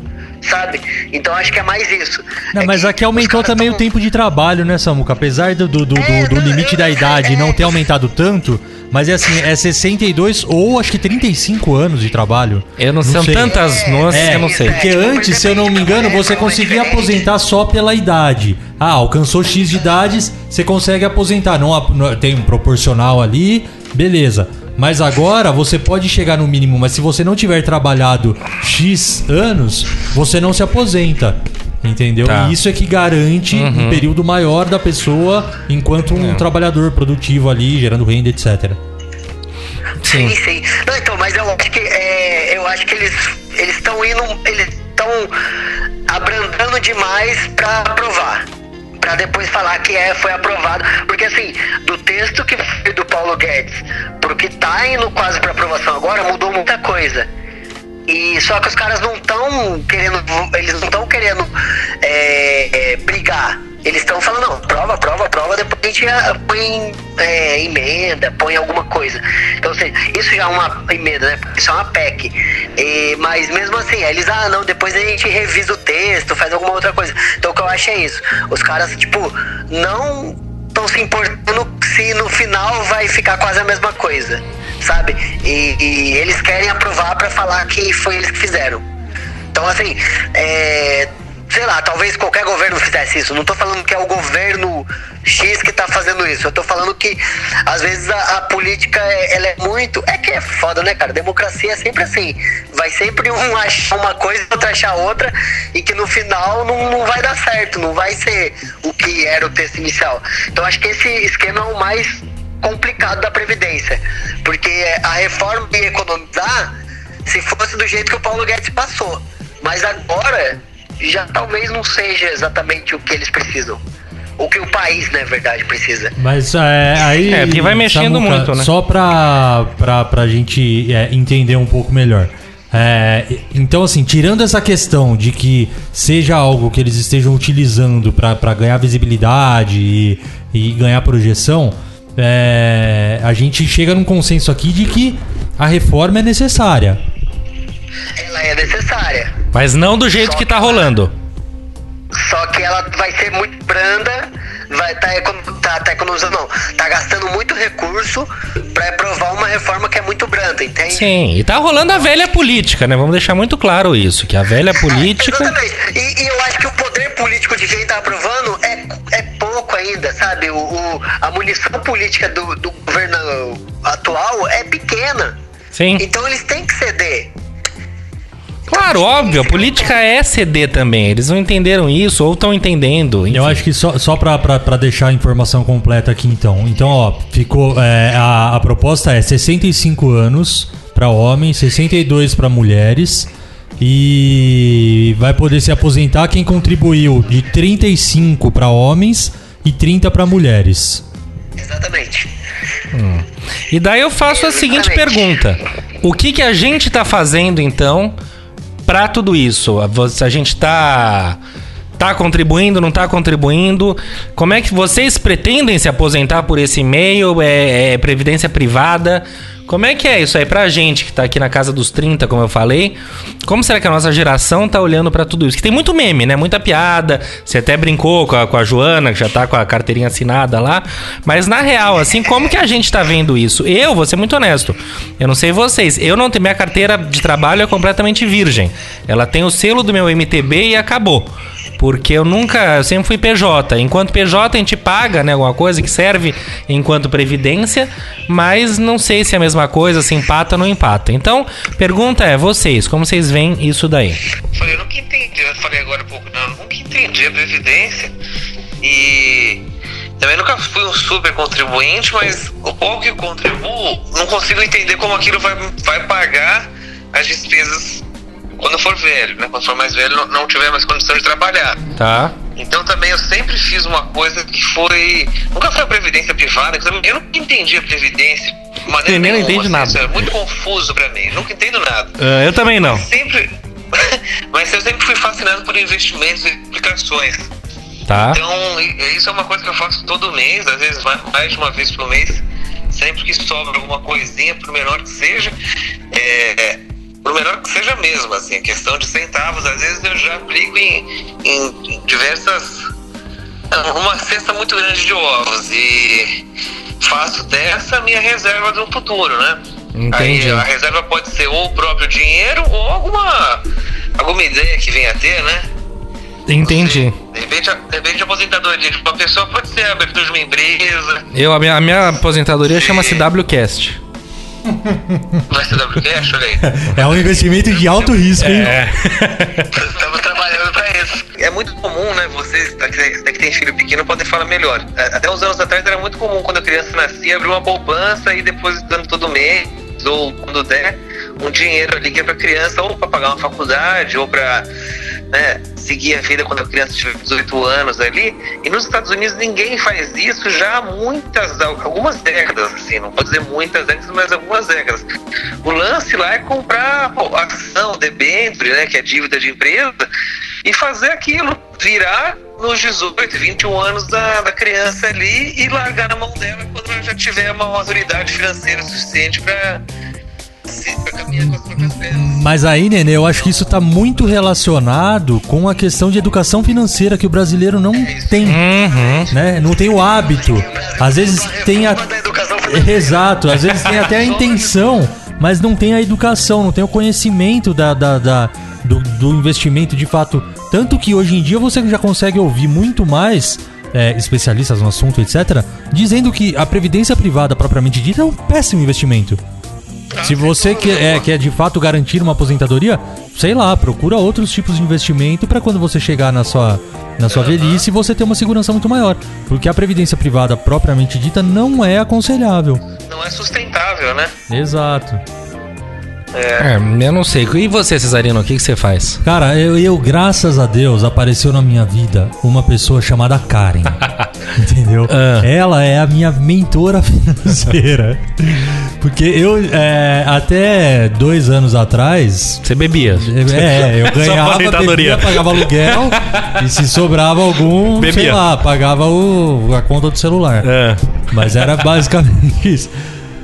Sabe? Então acho que é mais isso. Não, É mas aqui aumentou também tão- o tempo de trabalho, né, Samuca? Apesar do, do, do, É, do- do não, limite eu- da idade é. não ter aumentado tanto, mas é assim, é 62 ou acho que 35 anos de trabalho. Eu não, são sei. tantas nuances É, que eu não sei. Porque tipo, antes, se eu não me engano, você é conseguia aposentar só pela idade. Ah, alcançou X de idades, você consegue aposentar. Não, ap- não- tem um proporcional ali, beleza. Mas agora você pode chegar no mínimo, mas se você não tiver trabalhado X anos, você não se aposenta. Entendeu? Tá. E isso é que garante um período maior da pessoa enquanto um trabalhador produtivo ali, gerando renda, etc. Sim. Sim, sim. Não, então, mas eu acho que é, eu acho que eles eles estão indo, eles estão abrandando demais pra aprovar. Pra depois falar que é, foi aprovado. Porque assim, do texto que foi do Paulo Guedes pro que tá indo quase pra aprovação agora, mudou muita coisa. E só que os caras não estão querendo. Eles não estão querendo é, é, brigar. Eles estão falando, não, prova, prova, prova, depois a gente ah, põe é, emenda, põe alguma coisa. Então, ou seja, isso já é uma emenda, né? Isso é uma PEC. E, mas mesmo assim, eles, ah, não, depois a gente revisa o texto, faz alguma outra coisa. Então o que eu acho é isso. Os caras, tipo, não estão se importando se no final vai ficar quase a mesma coisa, sabe? E, e eles querem aprovar pra falar que foi eles que fizeram. Então, assim, é, sei lá, talvez qualquer governo fizesse isso. Não tô falando que é o governo X que tá fazendo isso. Eu tô falando que, às vezes, a, a política, é- ela é muito... É que é foda, né, cara? Democracia é sempre assim. Vai sempre um achar uma coisa outro achar outra e que no final não, não vai dar certo. Não vai ser o que era o texto inicial. Então, acho que esse esquema é o mais complicado da Previdência. Porque a reforma ia economizar se fosse do jeito que o Paulo Guedes passou. Mas agora já talvez não seja exatamente o que eles precisam. O que o país, na verdade, precisa. Mas é, aí. É, porque vai mexendo muito, né? Só pra, pra, pra gente é, entender um pouco melhor. É, então, assim, tirando essa questão de que seja algo que eles estejam utilizando pra pra ganhar visibilidade e, e ganhar projeção, é, a gente chega num consenso aqui de que a reforma é necessária. Ela é necessária. Mas não do jeito que tá rolando. Só que ela vai ser muito branda, vai tá, tá, tá economizando, não. Tá gastando muito recurso pra aprovar uma reforma que é muito branda, entende? Sim, e tá rolando a velha política, né? Vamos deixar muito claro isso, que a velha política. Exatamente. E, e eu acho que o poder político de quem tá aprovando é, é pouco ainda, sabe? O, o- a munição política do, do governo atual é pequena. Sim. Então eles têm que ceder. Claro, óbvio, a política é ceder também. Eles não entenderam isso ou estão entendendo. enfim. Eu acho que só, só pra deixar a informação completa aqui, então. Então, ó, ficou. é, a, a proposta é 65 anos pra homens, 62 pra mulheres. E vai poder se aposentar quem contribuiu de 35 pra homens e 30 pra mulheres. Exatamente. E daí eu faço a seguinte Exatamente. pergunta: O que que a gente tá fazendo então pra tudo isso? A gente tá tá contribuindo, não tá contribuindo? Como é que vocês pretendem se aposentar por esse meio? É, é previdência privada? Como é que é isso aí pra gente que tá aqui na casa dos 30, como eu falei? Como será que a nossa geração tá olhando pra tudo isso? Que tem muito meme, né? Muita piada. Você até brincou com a, com a Joana, que já tá com a carteirinha assinada lá. Mas na real, assim, como que a gente tá vendo isso? Eu, vou ser muito honesto. Eu não sei vocês. Eu não tenho. Minha carteira de trabalho é completamente virgem. Ela tem o selo do meu MTB e acabou. Porque eu nunca, eu sempre fui PJ. Enquanto PJ a gente paga, né, alguma coisa que serve enquanto previdência, mas não sei se é a mesma coisa, se empata ou não empata. Então, pergunta é, vocês, como vocês veem isso daí? Falei, eu nunca entendi, eu falei agora há pouco, não, eu nunca entendi a Previdência e também nunca fui um super contribuinte, mas o pouco que eu contribuo, não consigo entender como aquilo vai, vai pagar as despesas quando for velho, né? Quando for mais velho, não, não tiver mais condição de trabalhar. Tá? Então também eu sempre fiz uma coisa que foi. Nunca foi a previdência privada, eu nunca entendi a previdência. maneira Você nem nenhuma, entende assim, nada. isso É muito confuso pra mim, nunca entendo nada Ah, eu também não. sempre. Mas eu sempre fui fascinado por investimentos e aplicações. Tá? Então, isso é uma coisa que eu faço todo mês, às vezes mais mais de uma vez por mês. Sempre que sobra alguma coisinha, por menor que seja, é, por menor que seja mesmo, assim, questão de centavos, às vezes eu já aplico em, em diversas. uma cesta muito grande de ovos e faço dessa a minha reserva do futuro, né? Entendi. Aí a reserva pode ser ou o próprio dinheiro ou alguma, alguma ideia que venha a ter, né? Entendi. De repente, a- de repente a aposentadoria de uma pessoa pode ser a abertura de uma empresa, Eu, a, minha, a minha aposentadoria chama-se WCast. Vai ser olha aí. É um investimento de alto risco, hein? É. Estamos trabalhando para isso. É muito comum, né? Vocês daqui que tem filho pequeno podem falar melhor. É, Até uns anos atrás era muito comum quando a criança nascia abrir uma poupança e depois dando todo mês ou quando der um dinheiro ali que é para criança ou para pagar uma faculdade ou para né, seguir a vida quando a criança tiver 18 anos ali. E nos Estados Unidos ninguém faz isso já há muitas, algumas décadas, assim, não pode dizer muitas décadas, mas algumas décadas. O lance lá é comprar pô, ação, debênture, né, que é dívida de empresa, e fazer aquilo virar nos 18, 21 anos da, da criança ali e largar na mão dela quando ela já tiver uma maturidade financeira suficiente para Mas aí, Nenê, eu acho que isso tá muito relacionado com a questão de educação financeira que o brasileiro não tem, Uhum. né? Não tem o hábito. Às vezes tem a... Exato, às vezes tem até a intenção, mas não tem a educação, não tem o conhecimento da, da- da- do, do investimento de fato. Tanto que hoje em dia você já consegue ouvir muito mais é, especialistas no assunto, etc., dizendo que a previdência privada propriamente dita é um péssimo investimento. Se você quer, é, quer de fato garantir uma aposentadoria, sei lá, procura outros tipos de investimento para quando você chegar na sua, na sua velhice você ter uma segurança muito maior. Porque a previdência privada propriamente dita não é aconselhável. Não é sustentável, né? Exato. É, eu não sei. E você, Cesarino, o que, que você faz? Cara, eu, eu, graças a Deus, apareceu na minha vida uma pessoa chamada Karen. entendeu? Ah. Ela é a minha mentora financeira. Porque eu, é, até dois anos atrás, Você bebia? É, eu Sua ganhava, bebia, pagava aluguel e se sobrava algum, sei Bebia. lá, pagava o, a conta do celular. É. Mas era basicamente isso.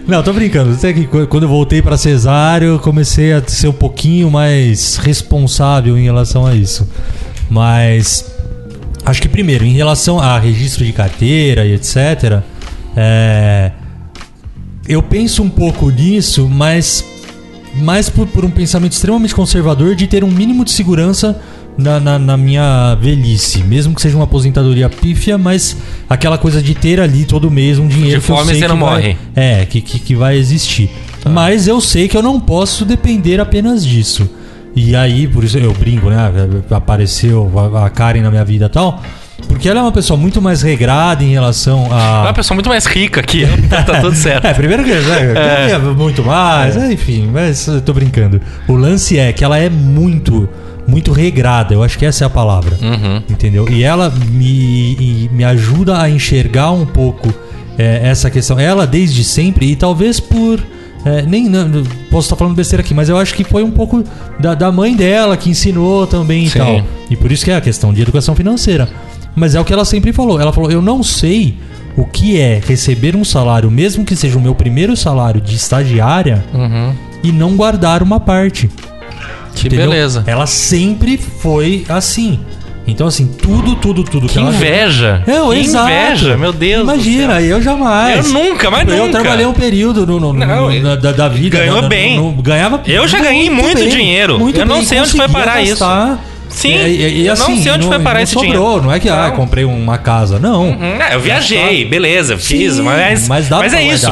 Não, tô brincando. Até que qu- quando eu voltei pra cesárea, eu comecei a ser um pouquinho mais responsável em relação a isso. Mas acho que primeiro, em relação a registro de carteira e etc, é, eu penso um pouco nisso, mas mais por, por um pensamento extremamente conservador de ter um mínimo de segurança na, na- na minha velhice. Mesmo que seja uma aposentadoria pífia, mas aquela coisa de ter ali todo mês um dinheiro De que eu sei você que não vai- morre. É, que, que, que vai existir. Mas eu sei que eu não posso depender apenas disso. E aí, por isso eu brinco, né? Apareceu a Karen na minha vida e tal. Porque ela é uma pessoa muito mais regrada em relação É a. uma pessoa muito mais rica aqui. Tá, tá tudo certo. É, primeiro que né, É. é muito mais, é, enfim, mas eu tô brincando. O lance é que ela é muito, muito regrada, eu acho que essa é a palavra. Uhum. Entendeu? E ela me, e me ajuda a enxergar um pouco é, essa questão. Ela desde sempre, e talvez por. é, nem não, posso estar falando besteira aqui, mas eu acho que foi um pouco da, da mãe dela que ensinou também e Sim. tal. E por isso que é a questão de educação financeira. Mas é o que ela sempre falou. Ela falou: eu não sei o que é receber um salário, mesmo que seja o meu primeiro salário de estagiária, Uhum. e não guardar uma parte. Que Entendeu? beleza. Ela sempre foi assim. Então, assim, tudo, tudo, tudo Que ela- inveja. Não, que exato. inveja, meu Deus. Imagina, eu jamais. Eu nunca, mas Eu nunca. trabalhei um período no, no- no- Não, no- da, da vida. ganhou bem. ganhava Eu já ganhei muito bem, dinheiro. muito Eu não bem, sei onde foi parar isso. Sim, E, e- e eu não assim, sei onde foi parar não esse sobrou, dinheiro. Não é que, ah, Não. comprei uma casa. Não. Hum, é, eu viajei, beleza, fiz, Sim, mas, mas dá mas pra é isso.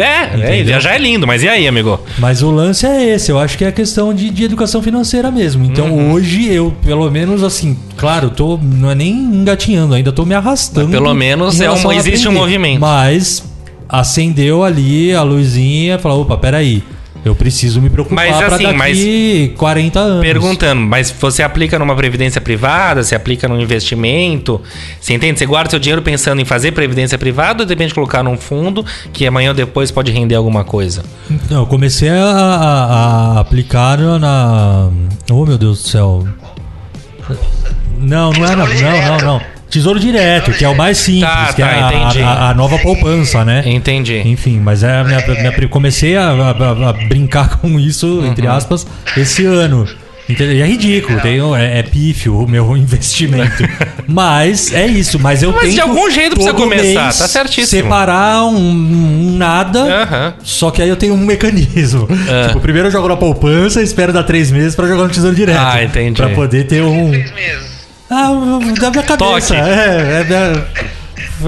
É, é, viajar é lindo, mas e aí, amigo? Mas o lance é esse, eu acho que é a questão de, de educação financeira mesmo. Então Uhum. hoje eu, pelo menos assim, claro, tô não é nem engatinhando, ainda tô me arrastando. Mas pelo menos é um- relação a existe um movimento. Mas acendeu ali a luzinha, falou, opa, peraí, eu preciso me preocupar Mas, assim, daqui 40 anos. Perguntando, mas você aplica numa previdência privada, você aplica num investimento? Você entende? Você guarda seu dinheiro pensando em fazer previdência privada ou de repente colocar num fundo que amanhã ou depois pode render alguma coisa? Não, eu comecei a, a- a aplicar na. Oh meu Deus do céu. Não, não era. Não, não, não. Tesouro direto, que é o mais simples, Tá, que tá, é a- entendi. a, a nova poupança, né? Entendi. Enfim, mas é a minha, minha pri- comecei a, a- a brincar com isso, Uhum. entre aspas, esse ano. Entendeu? E é ridículo, tem, é, é pífio o meu investimento. mas é isso, mas eu Mas de algum jeito precisa todo começar, mês tá certíssimo. Separar um, um nada, só que aí eu tenho um mecanismo. É. Tipo, primeiro eu jogo na poupança, espero dar três meses pra jogar no tesouro direto. Ah, entendi. Pra poder ter um. Seis meses. Ah, da minha cabeça. Toque. É, é, minha-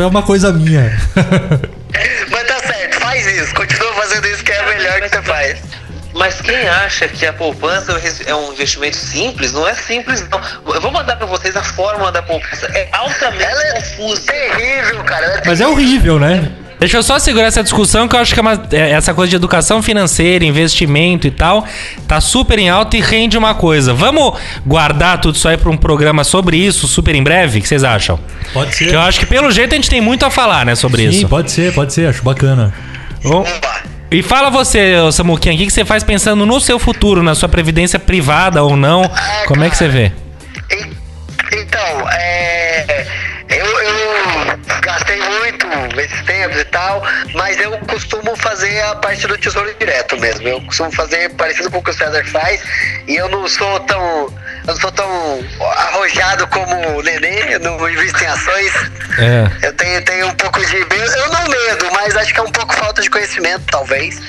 é uma coisa minha. Mas tá certo, faz isso. Continua fazendo isso que é o melhor que você faz. Mas quem acha que a poupança é um investimento simples, não é simples não. Eu vou mandar pra vocês a fórmula da poupança. É altamente Ela é confusa. terrível, cara. Ela é Mas é horrível, né? Deixa eu só segurar essa discussão que eu acho que é uma- é, essa coisa de educação financeira, investimento e tal, tá super em alta e rende uma coisa. Vamos guardar tudo isso aí pra um programa sobre isso super em breve? O que vocês acham? Pode ser. Que eu acho que pelo jeito a gente tem muito a falar, né, sobre Sim, isso. pode ser, pode ser, acho bacana. Bom. E fala você, ô Samuquinha, o que você faz pensando no seu futuro, na sua previdência privada ou não? Como é que você vê? En- Então, é. Esses tempos e tal, mas eu costumo fazer a parte do tesouro direto mesmo. Eu costumo fazer parecido com o que o César faz, e eu não sou tão. Eu não sou tão arrojado como o Nenê, eu não invisto em ações. É. Eu tenho, tenho um pouco de eu não medo, mas acho que é um pouco falta de conhecimento, talvez,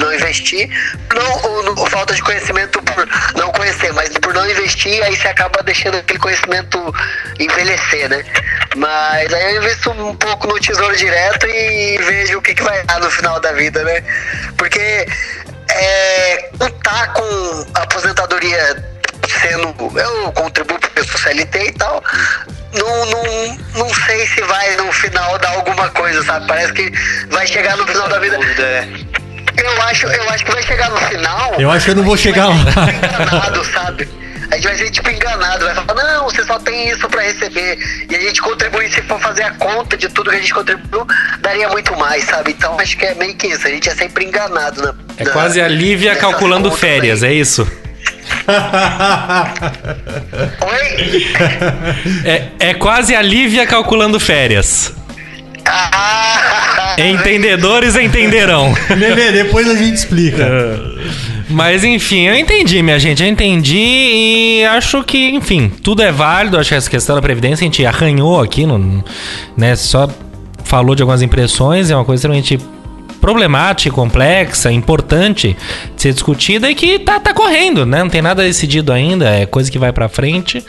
não investir. Não, ou, ou falta de conhecimento por não conhecer, mas por não investir, aí você acaba deixando aquele conhecimento envelhecer, né? Mas aí eu invisto um pouco no tesouro direto e vejo o que, que vai dar no final da vida, né? Porque é, contar com a aposentadoria sendo. Eu contribuo para o CLT e tal. Não, não, não sei se vai no final dar alguma coisa, sabe? Parece que vai chegar no final da vida. Eu acho, eu acho que vai chegar no final. Eu acho que eu não vou chegar lá. enganado, sabe? A gente vai ser tipo enganado, vai falar, não, você só tem isso pra receber. E a gente contribui, se for fazer a conta de tudo que a gente contribuiu, daria muito mais, sabe? Então acho que é meio que isso, a gente é sempre enganado, né? É quase a Lívia calculando férias, é isso? Oi? É, é quase a Lívia calculando férias. Ah, Entendedores entenderão. Nenê, depois a gente explica. Mas enfim, eu entendi, minha gente. Eu entendi e acho que, enfim, tudo é válido. Acho que essa questão da Previdência a gente arranhou aqui, no, né? Só falou de algumas impressões, é uma coisa extremamente problemática, complexa, importante de ser discutida e que tá, tá correndo, né? Não tem nada decidido ainda, é coisa que vai pra frente,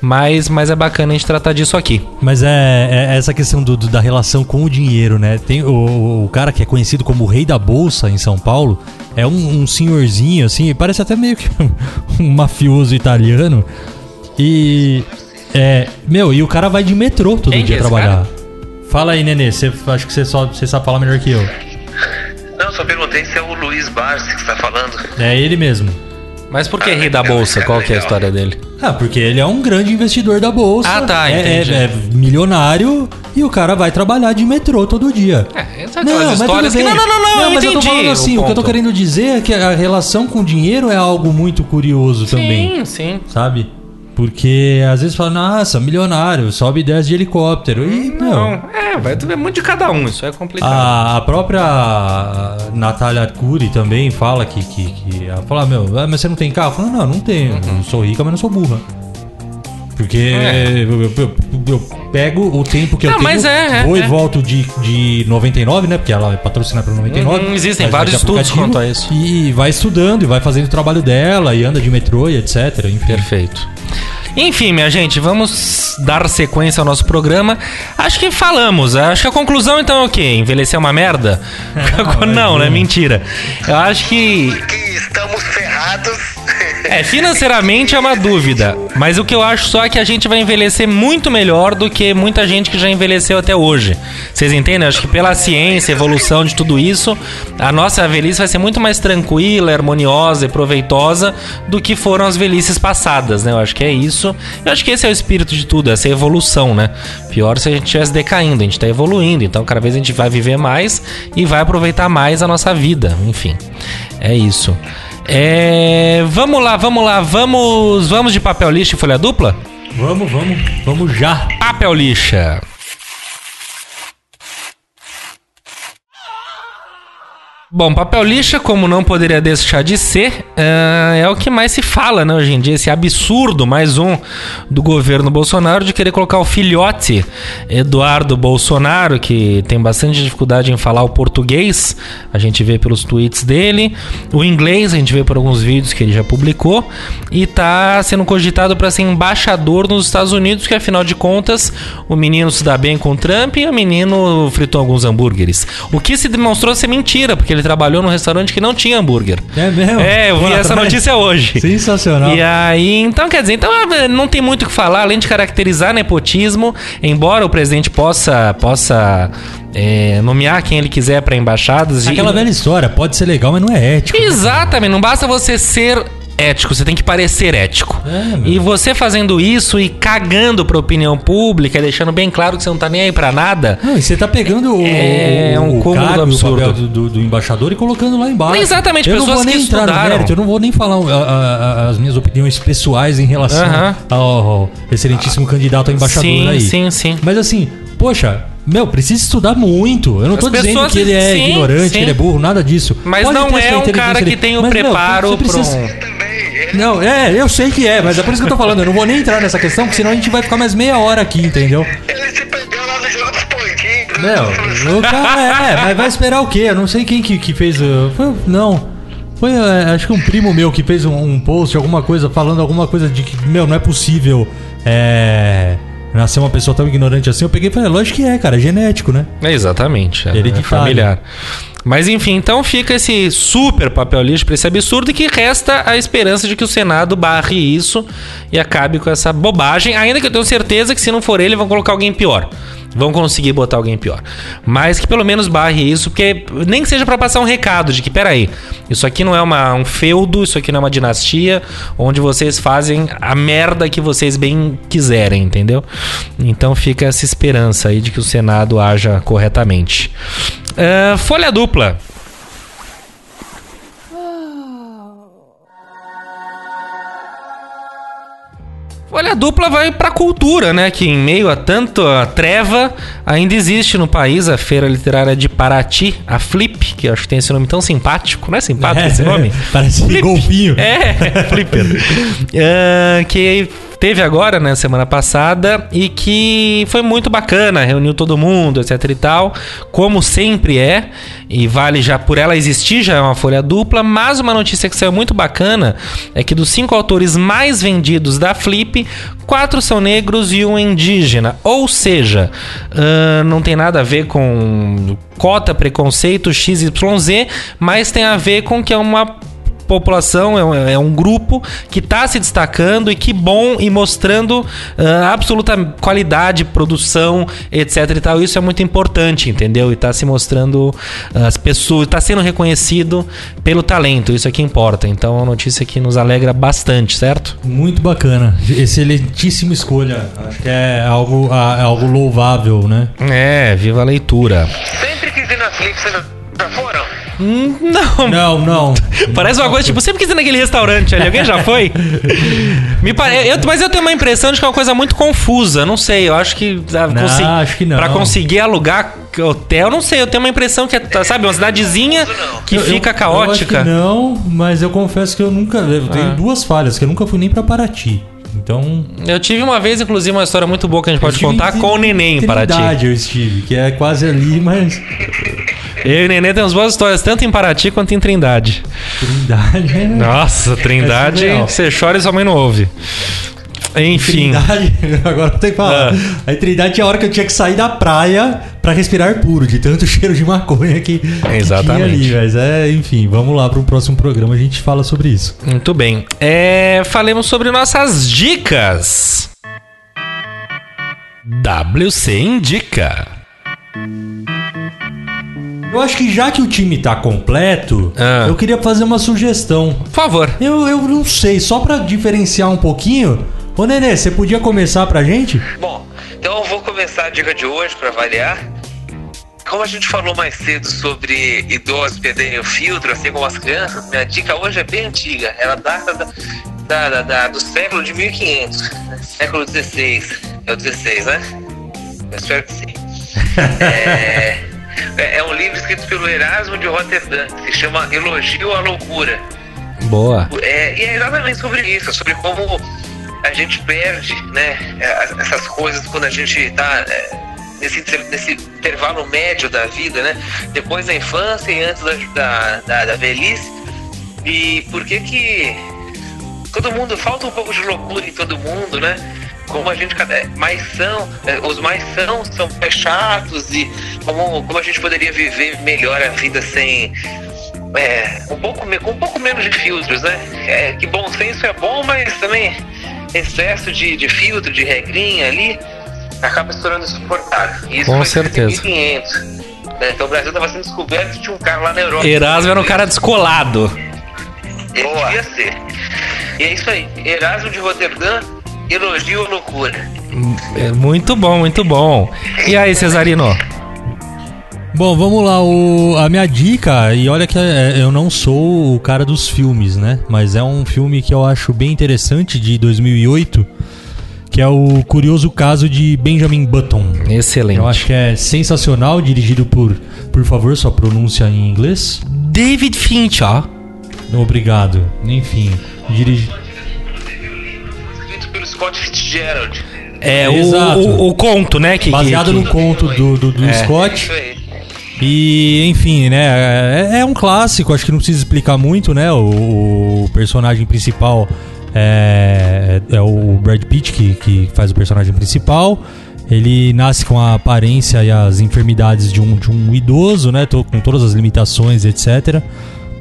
mas, mas é bacana a gente tratar disso aqui. Mas é, é essa questão do, do- da relação com o dinheiro, né? Tem o, o cara que é conhecido como o rei da bolsa em São Paulo, é um, um senhorzinho, assim, parece até meio que um mafioso italiano. E. É. Meu, e o cara vai de metrô todo Quem que dia é trabalhar. Fala aí, Nenê, você, acho que você, só, você sabe falar melhor que eu. Não, só perguntei se é o Luiz Barsi que você tá falando. É ele mesmo. Mas por que rir da bolsa? Qual que é a história dele? Ah, porque ele é um grande investidor da bolsa. Ah, tá, é, entendi. é- é milionário e o cara vai trabalhar de metrô todo dia. É, essa é aquelas mas histórias que. Não, não, não, não, eu mas eu tô entendi falando assim, o, que eu tô querendo dizer é que a relação com o dinheiro é algo muito curioso também, Sim, sim. sabe? Porque às vezes fala, nossa, milionário, sobe e desce de helicóptero. E, Não, não. é, vai é muito de cada um, isso é complicado. A, a própria Natália Arcuri também fala que, que, que ela fala, meu, ah, mas você não tem carro? Eu falo, não, não tenho. Eu sou rica, mas não sou burra. Porque Uhum. É. eu, eu- eu- eu pego o tempo que eu Não, tenho, mas é, é, vou é. e volto de, de 99, né? Porque ela é patrocinada pelo 99. Uhum, existem vários estudos quanto a isso. E vai estudando, e vai fazendo o trabalho dela, e anda de metrô e etc. Enfim. Perfeito. Enfim, minha gente, vamos dar sequência ao nosso programa. Acho que falamos. Acho que a conclusão então é o quê? Envelhecer é uma merda? Não, né? Mentira. Eu acho que que estamos ferrados. É, financeiramente é uma dúvida, mas o que eu acho só é que a gente vai envelhecer muito melhor do que muita gente que já envelheceu até hoje. Vocês entendem? Acho que pela ciência, evolução de tudo isso, a nossa velhice vai ser muito mais tranquila, harmoniosa e proveitosa do que foram as velhices passadas, né? Eu acho que é isso. Eu acho que esse é o espírito de tudo, essa evolução, né? Pior se a gente estivesse decaindo, a gente tá evoluindo, então cada vez a gente vai viver mais e vai aproveitar mais a nossa vida, enfim. É isso. É, vamos lá, vamos lá, vamos, vamos de papel lixo e folha dupla? Vamos, vamos, vamos já. Papel lixa. Bom, papel lixa, como não poderia deixar de ser, é, é o que mais se fala né, hoje em dia. Esse absurdo, mais um, do governo Bolsonaro de querer colocar o filhote Eduardo Bolsonaro, que tem bastante dificuldade em falar o português, a gente vê pelos tweets dele, o inglês, a gente vê por alguns vídeos que ele já publicou, e tá sendo cogitado para ser embaixador nos Estados Unidos, que afinal de contas o menino se dá bem com o Trump e o menino fritou alguns hambúrgueres. O que se demonstrou ser mentira, porque ele trabalhou num restaurante que não tinha hambúrguer. É mesmo? É, eu vi essa notícia hoje. Sensacional. E aí, então, quer dizer, então eh, não tem muito o que falar, além de caracterizar nepotismo, embora o presidente possa, possa eh, nomear quem ele quiser para embaixadas. e- Aquela velha história, pode ser legal, mas não é ético. Exatamente, não basta você ser ético, você tem que parecer ético. É, meu. e você fazendo isso e cagando pra opinião pública, deixando bem claro que você não tá nem aí pra nada. Não, e você tá pegando o, É o, um cúmulo cargo, absurdo. o do, do- do embaixador e colocando lá embaixo. Exatamente, eu não pessoas vou nem entrar no estudaram. mérito, eu não vou nem falar uh, uh, uh, as minhas opiniões pessoais em relação Aham. ao, ao excelentíssimo candidato a embaixador sim, aí. sim, sim. Mas assim, poxa, meu, precisa estudar muito. Eu não As tô dizendo que ele é sim, ignorante, sim. que ele é burro, nada disso. Mas Pode não é um cara que tem o Mas, meu, preparo você pra precisa- um... Não, é, eu sei que é, mas é por isso que eu tô falando. Eu não vou nem entrar nessa questão, porque senão a gente vai ficar mais meia hora aqui, entendeu? Ele se perdeu lá no jogo dos pontinhos. Meu, o cara é, mas vai esperar o quê? Eu não sei quem que, que fez. uh, Foi, não. Foi, uh, acho que um primo meu que fez um, um post, alguma coisa, falando alguma coisa de que, meu, não é possível é, nascer uma pessoa tão ignorante assim. Eu peguei e falei, lógico que é, cara, é genético, né? É, Exatamente. É, Hereditário. é familiar. Mas enfim, então fica esse super papel lixo pra esse absurdo e que resta a esperança de que o Senado barre isso e acabe com essa bobagem. Ainda que eu tenho certeza que se não for ele, vão colocar alguém pior. Vão conseguir botar alguém pior. Mas que pelo menos barre isso, porque nem que seja pra passar um recado de que, peraí, isso aqui não é uma, um feudo, isso aqui não é uma dinastia, onde vocês fazem a merda que vocês bem quiserem, entendeu? Então fica essa esperança aí de que o Senado haja corretamente. Ah, folha dupla. Folha dupla vai pra cultura, né? Que em meio a tanta treva, ainda existe no país a Feira Literária de Paraty, a Flip, que eu acho que tem esse nome tão simpático. Não é simpático esse nome? Parece Flip. golfinho. É, Flipper. Ah, que teve agora, né, semana passada, e que foi muito bacana, reuniu todo mundo, etc e tal, como sempre é, e vale já por ela existir, já é uma folha dupla, mas uma notícia que saiu muito bacana é que dos cinco autores mais vendidos da Flip, quatro são negros e um indígena, ou seja, ah, não tem nada a ver com cota, preconceito, XYZ, mas tem a ver com que é uma população, é um, é um grupo que está se destacando e que bom e mostrando ah, absoluta qualidade, produção, etc e tal. Isso é muito importante, entendeu? E está se mostrando ah, as pessoas, está sendo reconhecido pelo talento. Isso é que importa. Então, é uma notícia que nos alegra bastante, certo? Muito bacana. Excelentíssima escolha. Acho que é algo, ah, é algo louvável, né? É, viva a leitura. Sempre quis ir na já foram? Não, Não, não. Parece uma coisa, tipo, sempre quis ir naquele restaurante ali. Alguém já foi? Me pare... eu, mas eu tenho uma impressão de que é uma coisa muito confusa. Não sei, eu acho que. ah, Não, consi- acho que não. Pra conseguir alugar hotel, não sei. Eu tenho uma impressão que é, tá, sabe, uma cidadezinha que Eu- eu- fica Eu caótica. acho que não, mas eu confesso que eu nunca. Eu tenho Ah. duas falhas, que eu nunca fui nem pra Paraty. Então. Eu tive uma vez, inclusive, uma história muito boa que a gente pode contar com o neném em Paraty. Trindade eu estive, que é quase ali, mas. Eu e o neném temos boas histórias, tanto em Paraty quanto em Trindade. Trindade. é- Nossa, Trindade, surreal. você chora e sua mãe não ouve. Enfim. Trindade, agora eu tenho que falar. Ah. Aí Trindade tinha a hora que eu tinha que sair da praia pra respirar puro, de tanto cheiro de maconha que, que Exatamente. tinha ali. Mas é, enfim, vamos lá pro próximo programa, a gente fala sobre isso. Muito bem. É, falemos sobre nossas dicas. WC Indica. Eu acho que já que o time tá completo, Ah. eu queria fazer uma sugestão. Por favor. Eu, eu não sei, só pra diferenciar um pouquinho. Ô Nenê, você podia começar pra gente? Bom, então eu vou começar a dica de hoje para variar. Como a gente falou mais cedo sobre idosos perderem o filtro, assim como as crianças, minha dica hoje é bem antiga. Ela data da- da, da- da- do século de 1500, né? século XVI. É o XVI, né? Eu espero que sim. É, é- é um livro escrito pelo Erasmo de Roterdã, que se chama Elogio à Loucura. Boa. É, e é exatamente sobre isso, sobre como a gente perde né, é, essas coisas quando a gente está nesse, inter- nesse intervalo médio da vida, né? Depois da infância e antes da, da, da, velhice. E por que que todo mundo falta um pouco de loucura em todo mundo, né? Como a gente cada- mais são, os mais são são mais chatos e como, como a gente poderia viver melhor a vida sem é, um pouco com um pouco menos de filtros, né? É, que bom senso é bom, mas também excesso de, de filtro, de regrinha ali acaba se tornando insuportável. Isso Com certeza. 1500. né? Então o Brasil estava sendo descoberto e tinha um cara lá na Europa. Erasmo era um cara descolado. Ele devia ser. E é isso aí. Erasmo de Roterdã, elogio à loucura. É muito bom, muito bom. E aí, Cesarino? Bom, vamos lá. O, a minha dica, e olha que é, eu não sou o cara dos filmes, né? Mas é um filme que eu acho bem interessante de 2008, que é o Curioso Caso de Benjamin Button. Excelente. Eu acho que é sensacional, dirigido por, por favor, sua pronúncia em inglês. David Fincher. Obrigado. Enfim. Escrito pelo Scott Fitzgerald. É, o, Exato. o, o conto, né? Que, baseado que, no conto do, do, do É. Scott. E, enfim, né? É, é um clássico, acho que não precisa explicar muito, né? O, o personagem principal é, é o Brad Pitt, que, que faz o personagem principal. Ele nasce com a aparência e as enfermidades de um, de um idoso, né? Com todas as limitações, etc.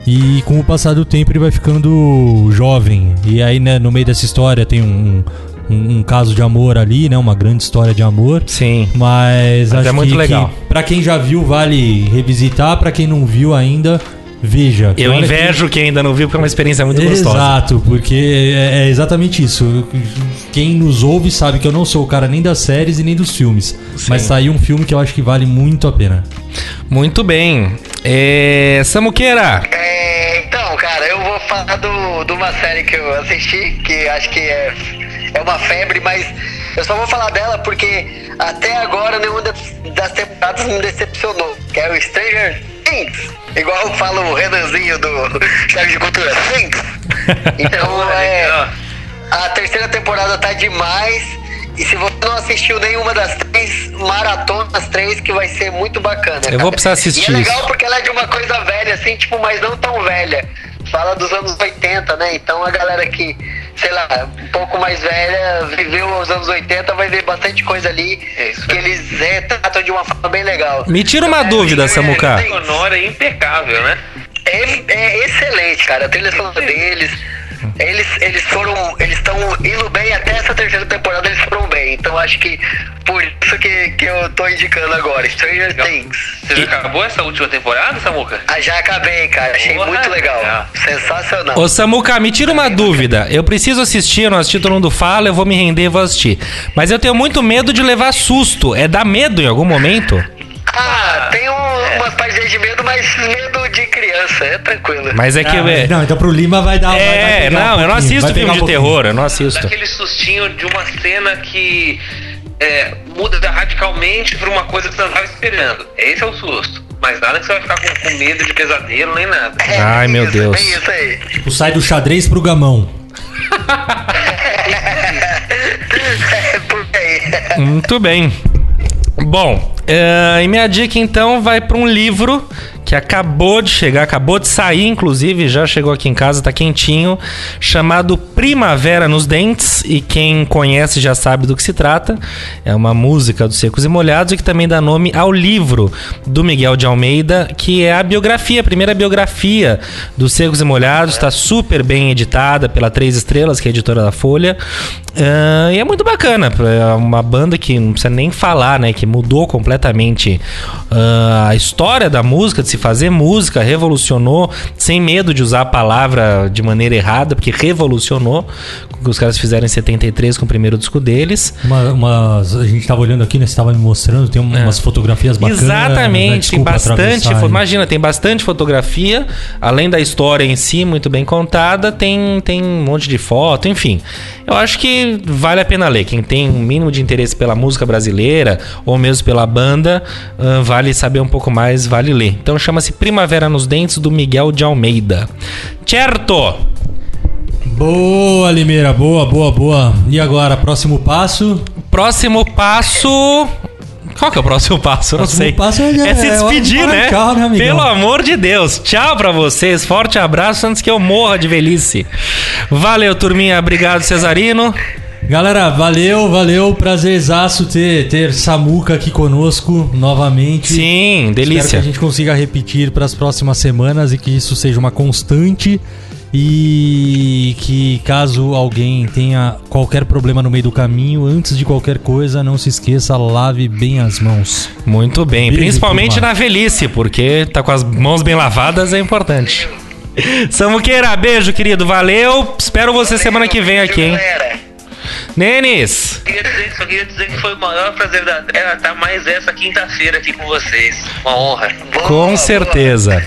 E com o passar do tempo ele vai ficando jovem. E aí, né, no meio dessa história tem um, um, um caso de amor ali, né? Uma grande história de amor. Sim. Mas, Mas acho é muito que, legal. que pra quem já viu, vale revisitar. Pra quem não viu ainda, veja. Eu invejo quem ainda não viu, porque é uma experiência muito que... gostosa. Exato, porque é, é exatamente isso. Quem nos ouve sabe que eu não sou o cara nem das séries e nem dos filmes. Mas saiu um filme que eu acho que vale muito a pena. Muito bem. É, Samuqueira. É, então, cara, eu vou falar do, de uma série que eu assisti, que acho que é, é uma febre, mas eu só vou falar dela porque até agora nenhuma das- das temporadas me decepcionou, que é o Stranger Things. Igual fala o Renanzinho do Choque de Cultura, Things. Então, é, a terceira temporada tá demais. E se você não assistiu nenhuma das três, maratona as três, que vai ser muito bacana. Eu vou precisar assistir E é legal isso. porque ela é de uma coisa velha, assim, tipo, mas não tão velha. Fala dos anos 80, né? Então a galera que, sei lá, um pouco mais velha, viveu os anos 80, vai ver bastante coisa ali É isso que eles retratam de uma forma bem legal. Me tira uma É, dúvida, é, Samuca. tem- Sonora é impecável, né? é, é excelente, cara. A trilha sonora deles. Eles, eles foram. Eles estão indo bem até essa terceira temporada, eles foram bem. Então acho que por isso que, que eu tô indicando agora. Stranger Legal. Things. Você já acabou essa última temporada, Samuca? Ah, já acabei, cara. Achei Porra, muito legal. legal. Sensacional. Ô Samuca, me tira uma dúvida. Eu preciso assistir, eu não assisti, todo mundo fala, eu vou me render e vou assistir. Mas eu tenho muito medo de levar susto. É dar medo em algum momento? Ah, tem um, umas partes de medo, mas criança, é tranquilo. Mas é que. Ah, é, Não, então pro Lima vai dar. vai- vai é, pegar um não, eu não assisto filme um de terror, eu não assisto. Daquele sustinho de uma cena que é, muda radicalmente pra uma coisa que você não tava esperando. Esse é o susto. Mas nada que você vai ficar com, com medo de pesadelo nem nada. É, Ai, meu isso, Deus. bem isso aí. Tipo, sai do xadrez pro gamão. É por aí. Muito bem. Bom, eh, e minha dica então vai para um livro que acabou de chegar, acabou de sair, inclusive, já chegou aqui em casa, tá quentinho, chamado Primavera nos Dentes. E quem conhece já sabe do que se trata. É uma música dos Secos e Molhados e que também dá nome ao livro do Miguel de Almeida, que é a biografia, a primeira biografia dos Secos e Molhados. Está super bem editada pela Três Estrelas, que é editora da Folha. Ah, e é muito bacana. É uma banda que não precisa nem falar, né? Que mudou completamente ah, a história da música, de se fazer música, revolucionou, sem medo de usar a palavra de maneira errada, porque revolucionou que os caras fizeram em 73 com o primeiro disco deles. Uma, umas- a gente tava olhando aqui, né? Você tava me mostrando, tem umas fotografias bacanas. né? Exatamente, tem Desculpa bastante. fo- hein? Imagina, tem bastante fotografia, além da história em si, muito bem contada, tem, tem um monte de foto, enfim. Eu acho que vale a pena ler. Quem tem um mínimo de interesse pela música brasileira ou mesmo pela banda, vale saber um pouco mais, vale ler. Então chama-se Primavera nos Dentes do Miguel de Almeida. Certo! Boa, Limeira, boa, boa, boa. E agora, próximo passo? Próximo passo. Qual que é o próximo passo? Eu não Próximo sei. passo é- é se é despedir, né? marcar, né, amigão? Pelo amor de Deus. Tchau pra vocês. Forte abraço antes que eu morra de velhice. Valeu, turminha. Obrigado, Cesarino. Galera, valeu, valeu. Prazerzaço ter, ter Samuca aqui conosco novamente. Sim, Espero que delícia. a gente consiga repetir para as próximas semanas e que isso seja uma constante. E que caso alguém tenha qualquer problema no meio do caminho, antes de qualquer coisa, não se esqueça, lave bem as mãos. Muito bem. Beijo, Principalmente na velhice, porque tá com as mãos bem lavadas é importante. Samuqueira, beijo, querido. Valeu. Espero você semana que vem aqui, hein? Galera, Nenes. queria dizer, só queria dizer que foi o maior prazer da Terra estar mais essa quinta-feira aqui com vocês. Uma honra. Com certeza.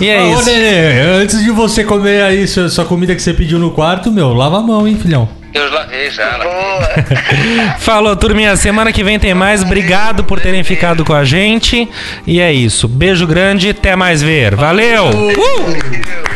E é Ô, isso. Nenê, antes de você comer aí sua, sua comida que você pediu no quarto, meu, lava a mão, hein, filhão? Eu lavei já. Boa. Falou, turminha. Semana que vem tem mais. Obrigado por terem ficado com a gente. E é isso. Beijo grande. Até mais ver. Valeu. Uh!